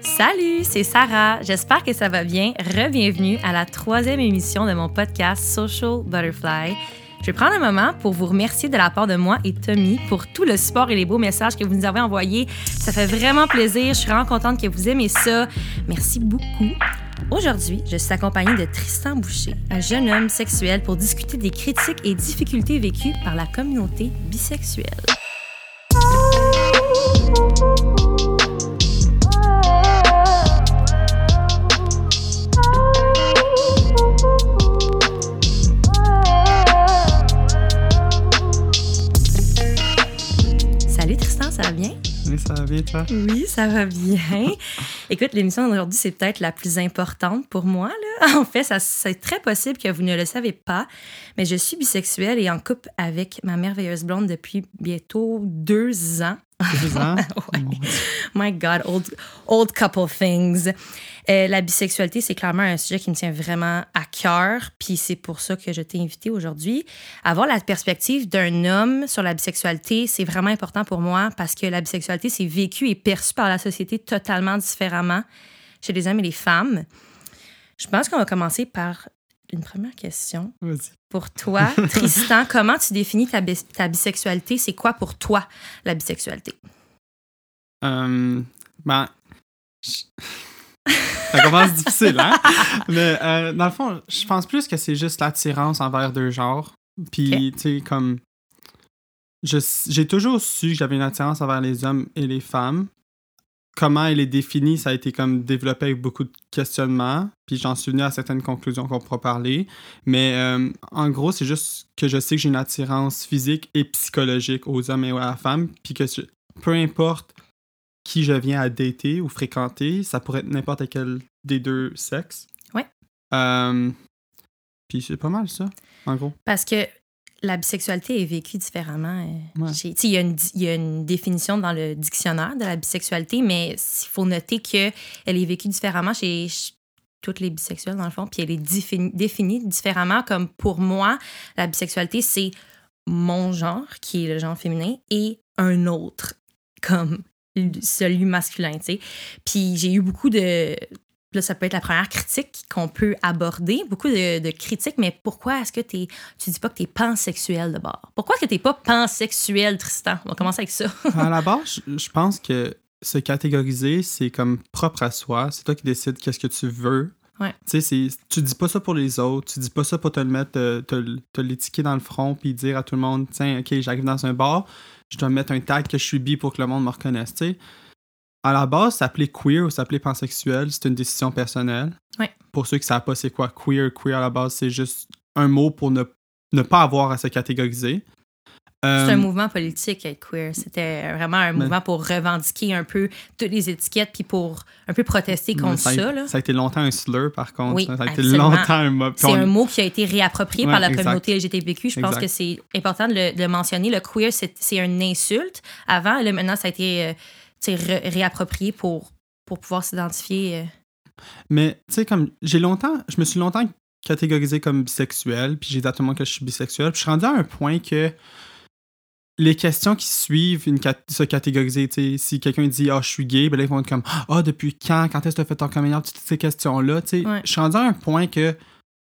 Salut, c'est Sarah. J'espère que ça va bien. Rebienvenue à la troisième émission de mon podcast Social Butterfly. Je vais prendre un moment pour vous remercier de la part de moi et Tommy pour tout le support et les beaux messages que vous nous avez envoyés. Ça fait vraiment plaisir. Je suis vraiment contente que vous aimez ça. Merci beaucoup. Aujourd'hui, je suis accompagnée de Tristan Boucher, un jeune homme sexuel, pour discuter des critiques et difficultés vécues par la communauté bisexuelle. Ça va bien, toi? Oui, ça va bien. Écoute, l'émission d'aujourd'hui, c'est peut-être la plus importante pour moi. Là. En fait, ça, c'est très possible que vous ne le savez pas, mais je suis bisexuelle et en couple avec ma merveilleuse blonde depuis bientôt deux ans. Deux ans? Ouais. Dieu. My God, old, old couple things. Euh, la bisexualité, c'est clairement un sujet qui me tient vraiment à cœur, puis c'est pour ça que je t'ai invité aujourd'hui. Avoir la perspective d'un homme sur la bisexualité, c'est vraiment important pour moi parce que la bisexualité, c'est vécu et perçu par la société totalement différemment chez les hommes et les femmes. Je pense qu'on va commencer par une première question. Vas-y. Pour toi, Tristan, comment tu définis ta, bis- ta bisexualité? C'est quoi pour toi la bisexualité? Euh, ben, je- ça commence difficile, hein? Mais euh, dans le fond, je pense plus que c'est juste l'attirance envers deux genres. Puis, tu sais, comme. J'ai toujours su que j'avais une attirance envers les hommes et les femmes. Comment elle est définie, ça a été comme développé avec beaucoup de questionnements. Puis j'en suis venu à certaines conclusions qu'on pourra parler. Mais euh, en gros, c'est juste que je sais que j'ai une attirance physique et psychologique aux hommes et à la femme. Puis que je- peu importe qui je viens à dater ou fréquenter, ça pourrait être n'importe quel des deux sexes. Ouais. Euh, puis c'est pas mal ça, en gros. Parce que la bisexualité est vécue différemment. euh, Ouais. Il y, y a une définition dans le dictionnaire de la bisexualité, mais il faut noter qu'elle est vécue différemment chez, ch- toutes les bisexuels, dans le fond, puis elle est défini- définie différemment. Comme pour moi, la bisexualité, c'est mon genre, qui est le genre féminin, et un autre, comme celui masculin, tu sais. Puis j'ai eu beaucoup de... Là, ça peut être la première critique qu'on peut aborder, beaucoup de, de critiques, mais pourquoi est-ce que t'es, tu dis pas que tu es pansexuel de bord? Pourquoi est-ce que tu pas pansexuel, Tristan? On va commencer avec ça. à la base, je- pense que se catégoriser, c'est comme propre à soi. C'est toi qui décides qu'est-ce que tu veux. Ouais. Tu sais, tu dis pas ça pour les autres. Tu dis pas ça pour te le mettre, te, te, te l'étiqueter dans le front puis dire à tout le monde, tiens, ok, j'arrive dans un bar, je dois mettre un tag que je suis bi pour que le monde me reconnaisse. Tu sais, à la base, s'appeler queer ou s'appeler pansexuel, c'est une décision personnelle. Ouais. Pour ceux qui savent pas c'est quoi queer, queer à la base, c'est juste un mot pour ne, ne pas avoir à se catégoriser. C'est Euh, un mouvement politique, être queer. C'était vraiment un Mais- mouvement pour revendiquer un peu toutes les étiquettes puis pour un peu protester contre ça, ça. a, là. ça a été longtemps un slur, par contre. Oui, ça a été longtemps un mot. C'est un mot qui a été réapproprié Ouais, par la exact. communauté LGBTQ. Je pense que c'est important de le, de le mentionner. Le queer, c'est une insulte. Avant, là, maintenant, ça a été euh, réapproprié pour, pour pouvoir s'identifier. euh. Mais, tu sais, comme, j'ai longtemps, je me suis longtemps catégorisé comme bisexuel, puis j'ai monde que je suis bisexuel. Puis je suis rendu à un point que les questions qui suivent une cat- se catégoriser, si quelqu'un dit « Ah, je suis gay », ben là, ils vont être comme « Ah, depuis quand? Quand est-ce que tu as fait ton coming out? » Toutes ces questions-là. Ouais. Je suis rendu à un point que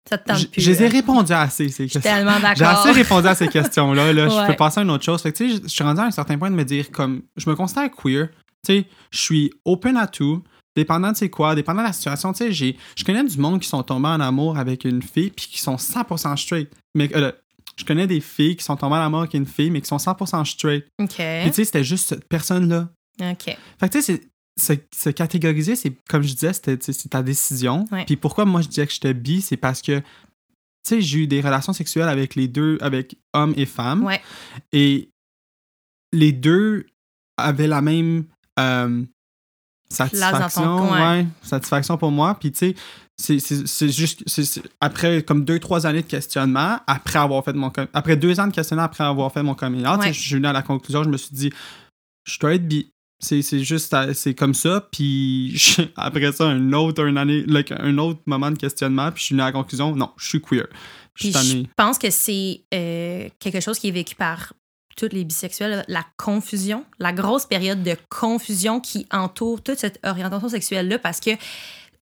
Ça te tente j- plus. je les ai répondu assez, ces questions. tellement J'ai assez répondu à ces questions-là. Là. Je Ouais. peux passer à une autre chose. Fait que, je- suis rendu à un certain point de me dire comme je me considère queer. Je suis open à tout. Dépendant de c'est quoi, dépendant de la situation, tu sais, j'ai, je connais du monde qui sont tombés en amour avec une fille puis qui sont 100% straight. Mais euh, je connais des filles qui sont tombées en amour avec une fille mais qui sont 100% straight. OK. Puis tu sais, c'était juste cette personne-là. OK. Fait que tu sais, se, se catégoriser, c'est comme je disais, c'est ta décision. Ouais. Puis pourquoi moi je disais que j'étais bi, c'est parce que, tu sais, j'ai eu des relations sexuelles avec les deux, avec hommes et femmes. Ouais. Et les deux avaient la même euh, satisfaction. coin. ouais, satisfaction pour moi. Puis tu sais, c'est- juste après comme deux trois années de questionnement après avoir fait mon après deux ans de questionnement après avoir fait mon coming out, Ouais. je suis venu à la conclusion je me suis dit je dois être bi c'est juste à- c'est comme ça puis je- après ça un autre un année like, un autre moment de questionnement puis je suis venu à la conclusion non je suis queer je Puis je pense que c'est euh, quelque chose qui est vécu par toutes les bisexuels, la confusion, la grosse période de confusion qui entoure toute cette orientation sexuelle-là parce que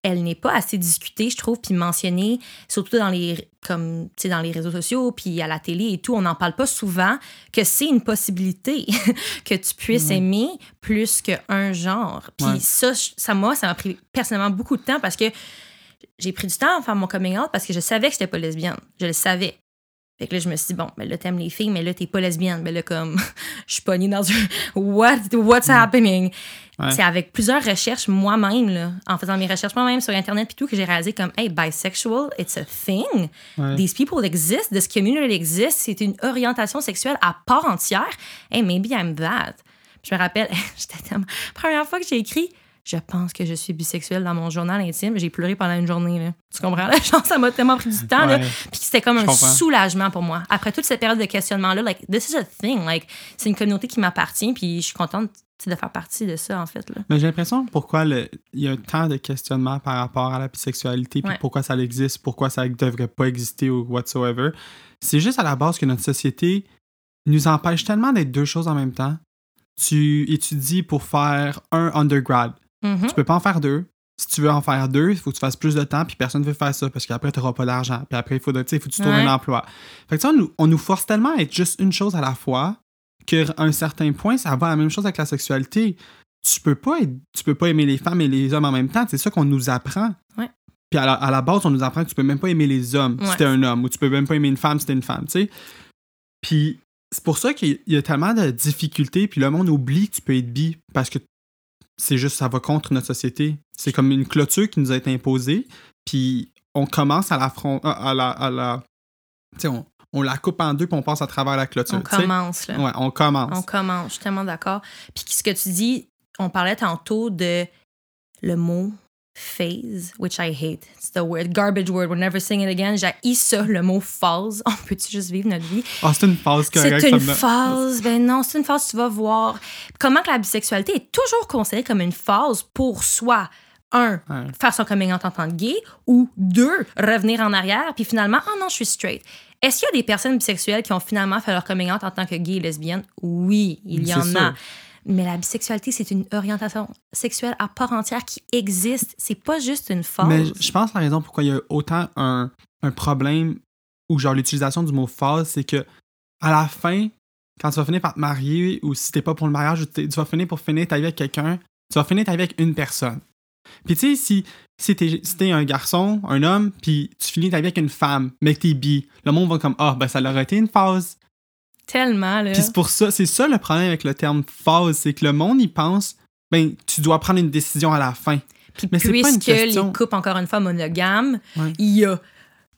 elle n'est pas assez discutée, je trouve, puis mentionnée, surtout dans les, comme, dans les réseaux sociaux, puis à la télé et tout. On n'en parle pas souvent que c'est une possibilité que tu puisses aimer plus qu'un genre. Puis ça, ça m'a ça m'a pris personnellement beaucoup de temps parce que j'ai pris du temps à faire mon coming out parce que je savais que j'étais pas lesbienne. Je le savais. Fait que là, je me suis dit, bon, mais là, t'aimes les filles, mais là, t'es pas lesbienne. Mais là, comme, je suis pognée dans un. What, what's mm. happening? C'est avec plusieurs recherches moi-même, en faisant mes recherches moi-même sur Internet et tout, que j'ai réalisé comme, hey, bisexual, it's a thing. These people exist, this community exists. C'est une orientation sexuelle à part entière. Hey, maybe I'm that. je me rappelle, j'étais tellement. Première fois que j'ai écrit, je pense que je suis bisexuelle dans mon journal intime. J'ai pleuré pendant une journée. Là. Tu comprends? Là? Genre, ça m'a tellement pris du temps. Puis c'était comme un soulagement pour moi. Après toute cette période de questionnement-là, like, this is a thing. Like, c'est une communauté qui m'appartient. Puis je suis contente de faire partie de ça, en fait. Là. Mais j'ai l'impression pourquoi il y a tant de questionnements par rapport à la bisexualité, puis pourquoi ça existe, pourquoi ça ne devrait pas exister ou whatsoever. C'est juste à la base que notre société nous empêche tellement d'être deux choses en même temps. Tu étudies pour faire un undergrad. Mm-hmm. Tu peux pas en faire deux. Si tu veux en faire deux, il faut que tu fasses plus de temps, puis personne ne veut faire ça parce qu'après, tu n'auras pas d'argent. Puis après, il faut, faut que tu trouves un emploi. Fait que on nous, on nous force tellement à être juste une chose à la fois qu'à un certain point, ça va la même chose avec la sexualité. Tu peux pas tu peux pas aimer les femmes et les hommes en même temps. C'est ça qu'on nous apprend. Puis à la, base, on nous apprend que tu peux même pas aimer les hommes si t'es un homme, ou tu peux même pas aimer une femme si t'es une femme, tu sais. Puis c'est pour ça qu'il y a tellement de difficultés, puis le monde oublie que tu peux être bi, parce que c'est juste, ça va contre notre société. C'est comme une clôture qui nous a été imposée, puis on commence à la... À la, à la tu sais, on, on la coupe en deux puis on passe à travers la clôture. On commence, là. Ouais, on commence. On commence, je suis tellement d'accord. Puis ce que tu dis, on parlait tantôt de le mot phase, which I hate. It's the word, garbage word, we'll never sing it again. J'ai ça, le mot phase. On peut-tu juste vivre notre vie? Ah, c'est une phase correcte. C'est une phase. Ben non, c'est une phase, tu vas voir. Comment que la bisexualité est toujours considérée comme une phase pour soi? Un, faire son coming out en tant que gay, ou deux, revenir en arrière, puis finalement, oh non, je suis straight. Est-ce qu'il y a des personnes bisexuelles qui ont finalement fait leur coming out en tant que gay et lesbienne? Oui, il y en a. Mais la bisexualité, c'est une orientation sexuelle à part entière qui existe. C'est pas juste une phase. Mais je pense la raison pourquoi il y a autant un, un problème ou genre l'utilisation du mot phase, c'est que à la fin, quand tu vas finir par te marier ou si t'es pas pour le mariage, tu vas finir pour finir ta vie avec quelqu'un, tu vas finir ta vie avec une personne. Puis tu sais, si, si t'es un garçon, un homme, puis tu finis ta vie avec une femme, mais que t'es bi, le monde va comme Ah, ben ça leur a été une phase. Tellement, là. Puis c'est pour ça, c'est ça le problème avec le terme phase, c'est que le monde, il pense, ben, tu dois prendre une décision à la fin. Puis mais puisque pas une question... les couples, encore une fois, monogames, il y a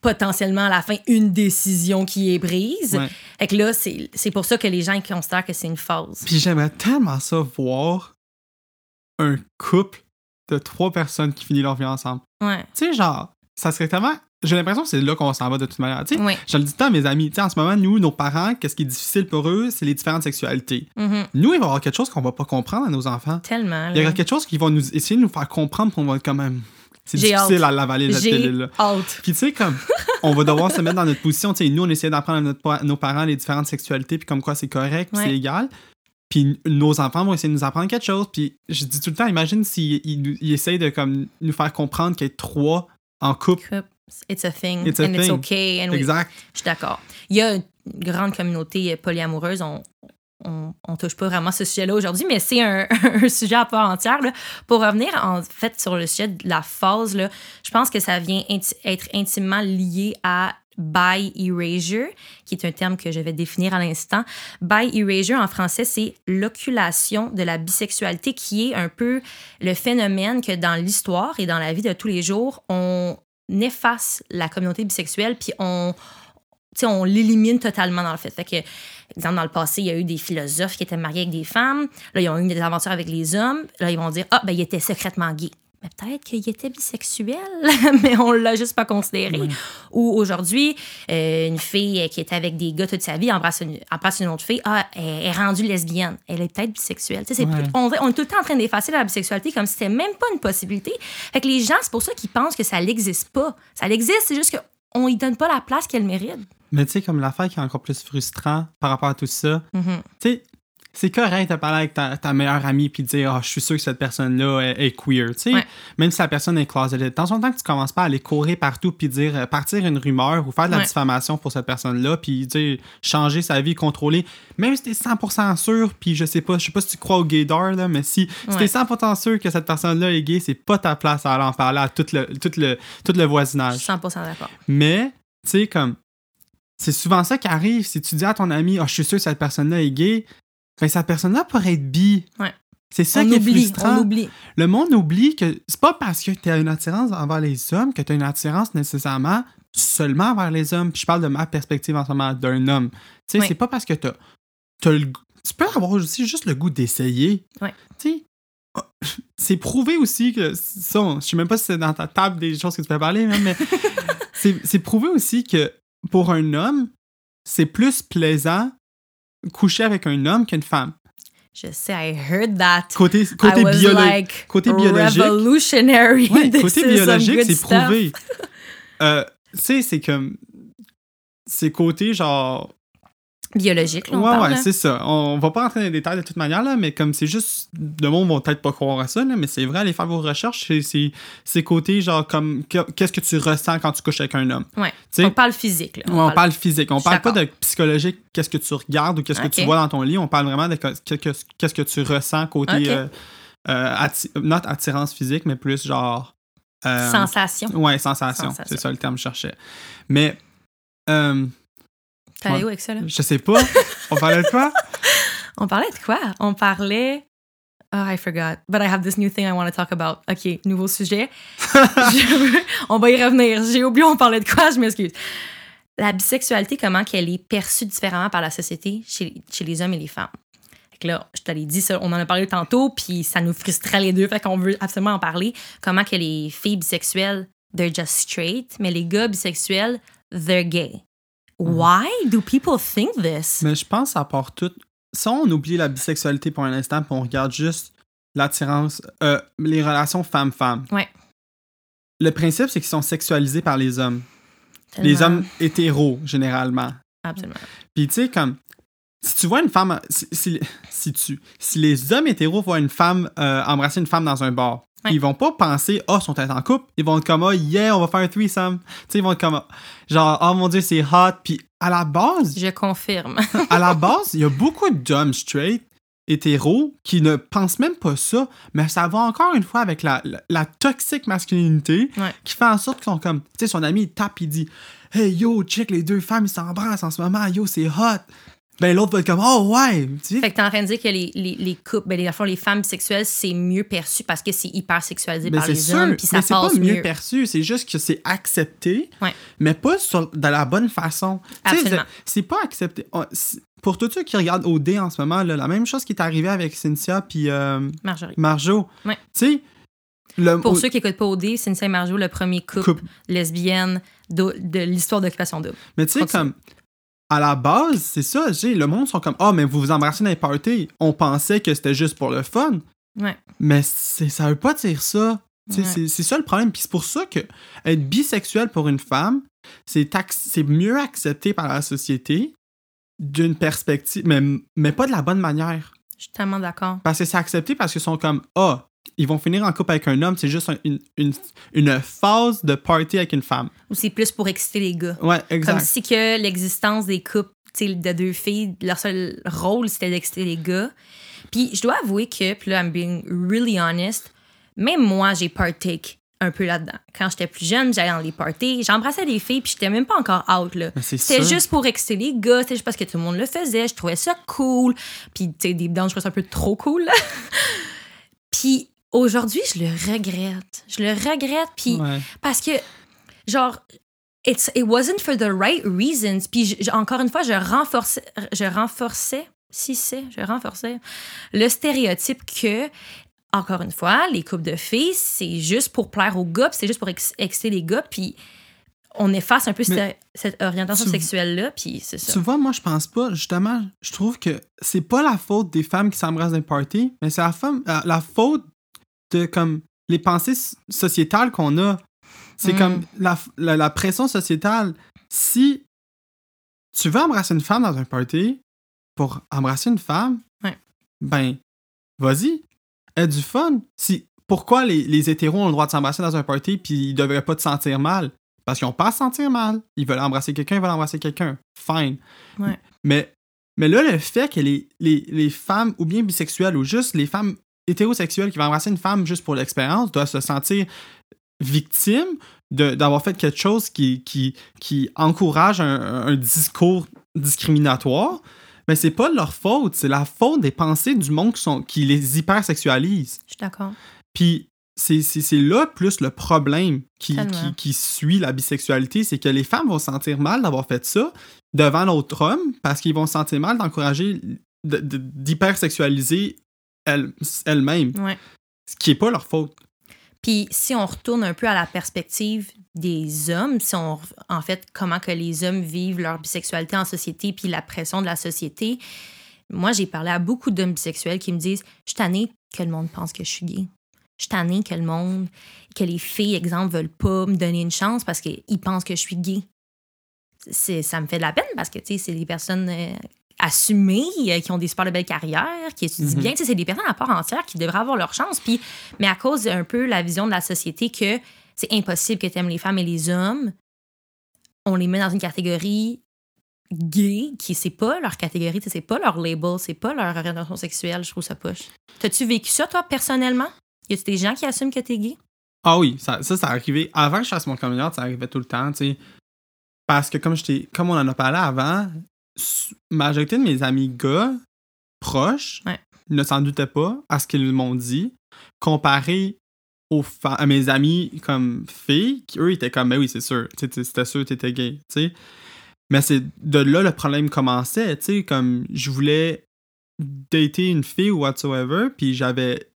potentiellement à la fin une décision qui est prise. et que là, c'est pour ça que les gens considèrent que c'est une phase. Puis j'aimerais tellement ça voir un couple de trois personnes qui finissent leur vie ensemble. Ouais. Tu sais, genre, ça serait tellement. J'ai l'impression que c'est là qu'on s'en va de toute manière. Tu sais, je le dis tant à mes amis. Tu sais, en ce moment, nous, nos parents, qu'est-ce qui est difficile pour eux, c'est les différentes sexualités. Mm-hmm. Nous, il va y avoir quelque chose qu'on va pas comprendre à nos enfants. Tellement. Il y aura quelque chose qui va nous essayer de nous faire comprendre qu'on va être quand même. C'est difficile à l'avaler, cette pilule-là. Puis tu sais, comme, on va devoir se mettre dans notre position. Tu sais, nous, on essaie d'apprendre à nos parents les différentes sexualités, puis comme quoi c'est correct, c'est égal. Puis nos enfants vont essayer de nous apprendre quelque chose. Puis je dis tout le temps, imagine s'ils ils, essayent de comme, nous faire comprendre qu'il y a trois en couple. It's a thing. and it's okay. exact. je suis d'accord. Il y a une grande communauté polyamoureuse. On, on, on, touche pas vraiment ce sujet-là aujourd'hui, mais c'est un, sujet à part entière. Là. Pour revenir en fait sur le sujet de la phase, là, je pense que ça vient être intimement lié à by erasure, qui est un terme que je vais définir à l'instant. By erasure en français, c'est l'oculation de la bisexualité, qui est un peu le phénomène que dans l'histoire et dans la vie de tous les jours, on efface la communauté bisexuelle, puis on, l'élimine totalement dans le fait. Fait que, exemple, dans le passé, il y a eu des philosophes qui étaient mariés avec des femmes. Là, ils ont eu des aventures avec les hommes. Là, ils vont dire Ah, ben, il était secrètement gay peut-être qu'il était bisexuel, mais on l'a juste pas considéré. Ou aujourd'hui, euh, une fille qui est avec des gars toute sa vie embrasse une, embrasse une autre fille, ah, elle est rendue lesbienne. Elle est peut-être bisexuelle. on, est tout le temps en train d'effacer la bisexualité comme si c'était même pas une possibilité. Fait que les gens, c'est pour ça qu'ils pensent que ça n'existe pas. Ça existe, c'est juste qu'on ne donne pas la place qu'elle mérite. Mais tu sais, comme l'affaire qui est encore plus frustrant par rapport à tout ça, Mhm. tu sais, c'est correct de parler avec ta, ta meilleure amie puis de dire Ah, je suis sûr que cette personne-là est, est queer. Tu sais, Ouais. même si la personne est closeted. Dans son temps que tu commences pas à aller courir partout puis dire euh, partir une rumeur ou faire de la Ouais. diffamation pour cette personne-là puis dire changer sa vie, contrôler. Même si t'es 100% sûr puis je sais pas, je sais pas si tu crois au gaydar là, mais si, si Ouais. t'es 100% sûr que cette personne-là est gay, c'est pas ta place à aller en parler à tout le, tout le, tout le Je voisinage. suis 100% d'accord. Mais, tu sais, comme, c'est souvent ça qui arrive. Si tu dis à ton ami, oh, je suis sûr que cette personne-là est gay, ben, cette personne-là pourrait être bi. Ouais. C'est ça On qui est oublie, frustrant. on oublie. Le monde oublie que c'est pas parce que tu as une attirance envers les hommes que tu as une attirance nécessairement seulement envers les hommes. Puis je parle de ma perspective en ce moment d'un homme. Tu sais, c'est pas parce que tu le goût- Tu peux avoir aussi juste le goût d'essayer. Ouais. Tu sais, oh, c'est prouvé aussi que ça, je sais même pas si c'est dans ta table des choses que tu peux parler, hein, mais c'est c'est prouvé aussi que pour un homme, c'est plus plaisant coucher avec un homme qu'une femme. Je sais, I heard that. Côté, I côté, was biolo- like côté biologique. revolutionary. Ouais, This côté biologique, c'est prouvé. Euh, tu sais, c'est comme. C'est côté genre. Biologique, là, on ouais, parle. ouais, c'est ça. On va pas rentrer dans les détails de toute manière, là, mais comme c'est juste. Le monde va peut-être pas croire à ça, là, mais c'est vrai, allez faire vos recherches. c'est- C'est c'est côté genre comme. que- Qu'est-ce que tu ressens quand tu couches avec un homme? Ouais. On parle physique. Là. Ouais, on parle physique. On parle pas de psychologique, qu'est-ce que tu regardes ou qu'est-ce que tu vois dans ton lit. On parle vraiment de que- que- que- qu'est-ce que tu ressens côté. Ok. euh, euh, atti- not attirance physique, mais plus genre. euh, Sensation. Ouais, sensation. Sensation. C'est ça le terme que je cherchais. Mais. euh, T'es allé ouais. où avec ça, là? je sais pas. on parlait de quoi? On parlait de quoi? On parlait. Oh, I forgot. But I have this new thing I want to talk about. OK, nouveau sujet. Je On va y revenir. J'ai oublié, on parlait de quoi? Je m'excuse. La bisexualité, comment qu'elle est perçue différemment par la société chez, chez les hommes et les femmes? Fait que là, je te l'ai dit, ça, on en a parlé tantôt, puis ça nous frustrait les deux, fait qu'on veut absolument en parler. Comment que les filles bisexuelles, they're just straight, mais les gars bisexuels, they're gay. Why do people think this? Mais je pense à part tout. Si on oublie la bisexualité pour un instant, puis on regarde juste l'attirance, euh, les relations femmes-femmes. Ouais. Le principe, c'est qu'ils sont sexualisés par les hommes. Les hommes hétéros, généralement. Absolument. Puis tu sais, comme, si tu vois une femme, si, si, si tu, si les hommes hétéros voient une femme euh, embrasser une femme dans un bar, Ouais. ils vont pas penser, oh, ils sont en couple. Ils vont être comme, oh, yeah, on va faire un threesome. Tu sais, ils vont être comme, genre, oh mon dieu, c'est hot. Puis à la base, Je confirme. à la base, il y a beaucoup d'hommes straight, hétéros, qui ne pensent même pas ça, mais ça va encore une fois avec la, la, la toxique masculinité Ouais. qui fait en sorte qu'ils sont comme, tu sais, son ami il tape, il dit, hey yo, check, les deux femmes, ils s'embrassent en ce moment, yo, c'est hot. Ben l'autre va être comme, oh ouais, tu sais. Fait que t'es en train de dire que les, les, les couples, ben, les, fond, les femmes bisexuelles, c'est mieux perçu parce que c'est hyper sexualisé Mais par les sûr, hommes, puis ça mais c'est pas passe mieux, mieux. perçu, c'est juste que c'est accepté, Ouais. mais pas sur, de la bonne façon. Absolument. c'est- pas accepté. C'est- Pour tous ceux qui regardent OD en ce moment, là, la même chose qui est arrivée avec Cynthia puis euh, Marjorie. Marjo. Ouais. Tu sais, le Pour au- ceux qui écoutent pas OD, Cynthia et Marjo, le premier couple, couple. lesbienne de, de l'histoire d'occupation double. Mais tu sais, comme, à la base, c'est ça, j'ai le monde sont comme, ah, mais vous vous embrassez dans les parties. On pensait que c'était juste pour le fun. Ouais. Mais ça veut pas dire ça. Ouais. C'est ça le problème. Puis c'est pour ça que être bisexuel pour une femme, c'est mieux accepté par la société d'une perspective, mais, mais pas de la bonne manière. Je suis tellement d'accord. Parce que c'est accepté parce qu'ils sont comme, ah, ils vont finir en couple avec un homme, c'est juste un- une, une, une phase de party avec une femme. Ou c'est plus pour exciter les gars. Ouais, Comme exact. si que l'existence des couples tu sais, de deux filles, leur seul rôle, c'était d'exciter les gars. Puis je dois avouer que, puis là, I'm being really honest, même moi, j'ai partake un peu là-dedans. Quand j'étais plus jeune, j'allais dans les parties, j'embrassais des filles, puis j'étais même pas encore out, là. C'était juste pour exciter les gars, c'était juste parce que tout le monde le faisait, je trouvais ça cool. Puis, tu sais, des down, je trouvais ça un peu trop cool. Puis aujourd'hui, je le regrette. Je le regrette, puis Ouais. parce que, genre, it's, it wasn't for the right reasons. Puis, encore une fois, je renforçais, je renforçais, si c'est, je renforçais le stéréotype que, encore une fois, les couples de filles, c'est juste pour plaire aux gars, c'est juste pour ex- exciter les gars, puis on efface un peu cette, cette orientation sexuelle-là, puis c'est ça. Tu vois, moi, je pense pas. Justement, je trouve que c'est pas la faute des femmes qui s'embrassent dans les parties, mais c'est la, femme, la faute de comme les pensées sociétales qu'on a. C'est Mm. comme la, la, la pression sociétale. Si tu veux embrasser une femme dans un party pour embrasser une femme, Ouais. ben, vas-y, aie du fun. Si, pourquoi les, les hétéros ont le droit de s'embrasser dans un party puis ils devraient pas te sentir mal? Parce qu'ils ont pas à se sentir mal. Ils veulent embrasser quelqu'un, ils veulent embrasser quelqu'un. Fine. Ouais. Mais, mais là, le fait que les, les, les femmes, ou bien bisexuelles, ou juste les femmes hétérosexuelles qui vont embrasser une femme juste pour l'expérience, doivent se sentir victimes de- d'avoir fait quelque chose qui, qui, qui encourage un, un discours discriminatoire, mais c'est pas de leur faute, c'est la faute des pensées du monde qui, sont, qui les hypersexualisent. Je suis d'accord. Puis c'est là plus le problème qui, qui, qui suit la bisexualité, c'est que les femmes vont se sentir mal d'avoir fait ça devant l'autre homme parce qu'ils vont se sentir mal d'encourager de- de- d'hypersexualiser elles-mêmes, Ouais. ce qui est pas leur faute. Puis si on retourne un peu à la perspective des hommes, si on en fait comment que les hommes vivent leur bisexualité en société puis la pression de la société, moi j'ai parlé à beaucoup d'hommes bisexuels qui me disent je suis tannée que le monde pense que je suis gay. Je suis tannée que le monde, que les filles, exemple, veulent pas me donner une chance parce qu'ils pensent que je suis gay. Ça me fait de la peine parce que, tu sais, c'est des personnes euh, assumées, euh, qui ont des super de belles carrières, qui étudient Mhm. bien. Tu sais, c'est des personnes à part entière qui devraient avoir leur chance. Puis, mais à cause un peu la vision de la société que c'est impossible que tu aimes les femmes et les hommes, on les met dans une catégorie gay qui c'est pas leur catégorie, c'est pas leur label, c'est pas leur orientation sexuelle, je trouve ça poche. T'as-tu vécu ça, toi, personnellement? Y a-tu des gens qui assument que t'es gay? Ah oui, ça, ça, ça arrivait. Avant que je fasse mon coming out, ça arrivait tout le temps, tu sais. Parce que comme comme on en a parlé avant, majorité de mes amis gars proches Ouais. ne s'en doutaient pas à ce qu'ils m'ont dit, comparé aux à mes amis comme filles, qui eux étaient comme, ben oui, c'est sûr, c'était sûr que t'étais gay, tu sais. Mais c'est de là le problème commençait, tu sais, comme je voulais dater une fille ou whatsoever, puis j'avais.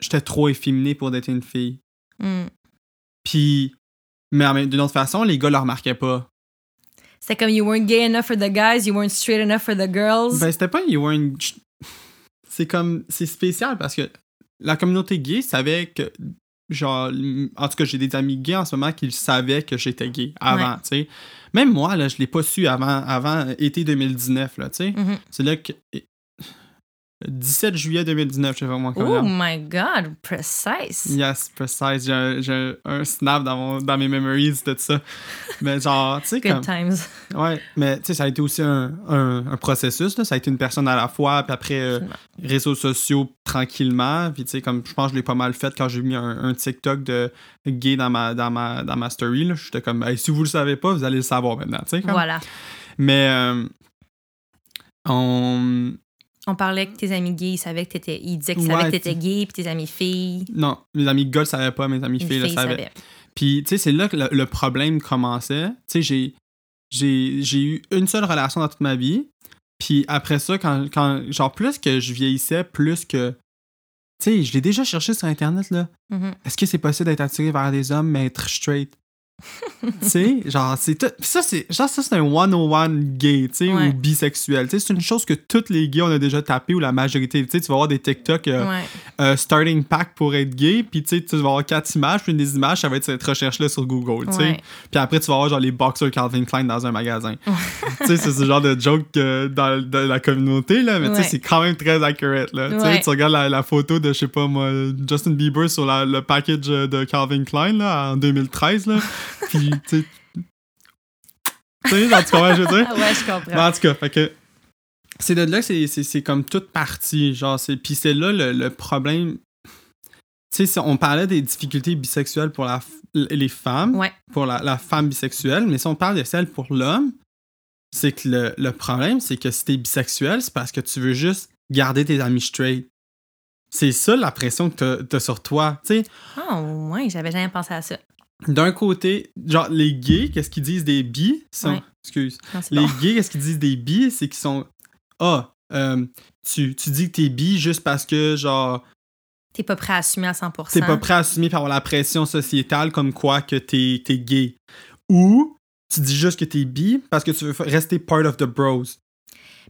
J'étais trop efféminé pour dater une fille. Hmm. Puis, mais d'une autre façon, les gars le remarquaient pas. C'était comme you weren't gay enough for the guys, you weren't straight enough for the girls. Ben, c'était pas you weren't. C'est comme. C'est spécial parce que la communauté gay savait que. Genre, en tout cas, j'ai des amis gays en ce moment qui savaient que j'étais gay avant, Ouais. tu sais. Même moi, là, je l'ai pas su avant, avant été 2019, là, tu sais. Mhm. C'est là que. 17 juillet 2019, j'ai vraiment Oh my God, precise. Yes, precise. J'ai un, snap dans, mon, dans mes memories de ça. Mais genre, tu sais, Good comme. times. Ouais, mais tu sais, ça a été aussi un, un- un processus. Là. Ça a été une personne à la fois, puis après, euh, réseaux sociaux tranquillement. Puis tu sais, comme je pense que je l'ai pas mal fait quand j'ai mis un, TikTok de gay dans ma, dans ma, dans ma story. J'étais comme, Hey, si vous le savez pas, vous allez le savoir maintenant. tu sais, comme. Voilà. Mais euh, on. On parlait que tes amis gays, ils savaient que t'étais. Ils disaient qu'ils Ouais, savaient que t'étais gay, puis tes amis filles. Non, mes amis gars le savaient pas, mes amis Les filles le savaient. Puis, tu sais, c'est là que le, le problème commençait. Tu sais, j'ai, j'ai, j'ai eu une seule relation dans toute ma vie. Puis après ça, quand, quand, genre, plus que je vieillissais, plus que. Tu sais, je l'ai déjà cherché sur Internet, là. Mhm. Est-ce que c'est possible d'être attiré vers des hommes, mais être straight? Tu sais, genre, c'est tout. Ça, c'est, genre, ça, c'est un 101 gay, tu sais, Ouais. ou bisexuel. Tu sais, c'est une chose que tous les gays, on a déjà tapé, ou la majorité. Tu sais, tu vas voir des TikTok. euh, Ouais. euh, starting pack pour être gay, puis tu sais, tu vas avoir quatre images, puis une des images, ça va être cette recherche-là sur Google, tu sais. Puis après, tu vas avoir genre les boxers Calvin Klein dans un magasin. tu sais, c'est ce genre de joke euh, dans, dans la communauté, là, mais tu sais, c'est quand même très accurate, là. Tu sais, tu regardes la, la photo de, je sais pas moi, Justin Bieber sur la- le package euh, de Calvin Klein, là, en 2013, là. puis, tu sais... Tu comprends je veux dire? Ah ouais, je Mais comprends. en tout cas, fait que c'est de là que c'est- comme toute partie. Genre, c'est puis c'est là le, le problème. Tu sais, on parlait des difficultés bisexuelles pour la, les femmes, Ouais. pour la, la femme bisexuelle, mais si on parle de celle pour l'homme, c'est que le, le problème, c'est que si t'es bisexuel, c'est parce que tu veux juste garder tes amis straight. C'est ça la pression que t'as- t'as sur toi. Tu sais, Ah ouais, j'avais jamais pensé à ça. D'un côté, genre, les gays, qu'est-ce qu'ils disent des bis? Sont, Ouais. Excuse. Non, Les bon. gays, qu'est-ce qu'ils disent des bi? C'est qu'ils sont. Ah, euh, tu, tu dis que t'es bi juste parce que, genre, T'es pas prêt à assumer à 100%. t'es pas prêt à assumer par avoir la pression sociétale comme quoi que t'es es gay. Ou tu dis juste que t'es bi parce que tu veux rester part of the bros.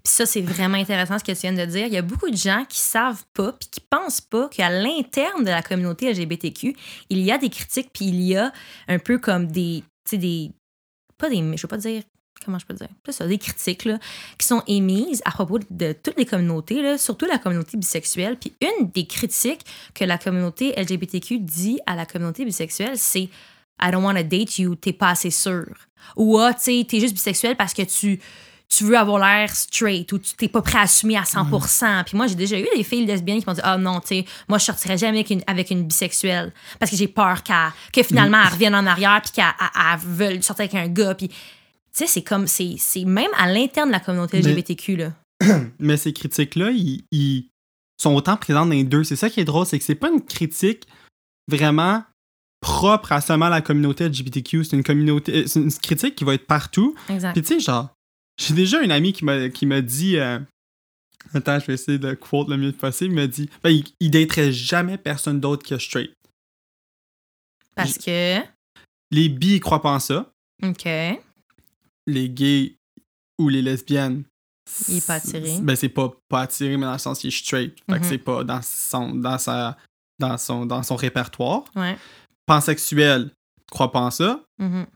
Puis ça, c'est vraiment intéressant ce que tu viens de dire. Il y a beaucoup de gens qui savent pas puis qui pensent pas qu'à l'interne de la communauté LGBTQ, il y a des critiques puis il y a un peu comme des, tu sais, des, pas des, je veux pas dire comment je peux dire, c'est ça, des critiques là, qui sont émises à propos de toutes les communautés, là, surtout la communauté bisexuelle. Puis une des critiques que la communauté LGBTQ dit à la communauté bisexuelle, c'est I don't want to date you, t'es pas assez sûr. Ou ah, tu sais, t'es juste bisexuel parce que tu, tu veux avoir l'air straight ou tu t'es pas prêt à assumer à 100%. Puis moi, j'ai déjà eu des filles lesbiennes qui m'ont dit Ah non, tu sais, moi, je sortirais jamais avec une, avec une bisexuelle parce que j'ai peur qu'elle, que finalement, elle revienne en arrière puis qu'elle veuille sortir avec un gars. Puis, tu sais, c'est comme, c'est, même à l'interne de la communauté LGBTQ, là. Mais ces critiques-là, ils, ils sont autant présentes dans les deux. C'est ça qui est drôle, c'est que c'est pas une critique vraiment propre à seulement la communauté LGBTQ. C'est une communauté, c'est une critique qui va être partout. Exact. Puis tu sais, genre, j'ai déjà une amie qui m'a, qui m'a dit. euh, attends, je vais essayer de quote le mieux possible. Il m'a dit ben, il, il daterait jamais personne d'autre que straight. Parce que? Les bi, ils croient pas en ça. OK. Les gays ou les lesbiennes. Il est pas attiré. Ben, c'est pas, pas attiré, mais dans le sens qu'il est straight. Fait que Mhm. c'est pas dans son, dans, sa, dans, son, dans son répertoire. Ouais. Pansexuel, crois pas en ça. Mhm.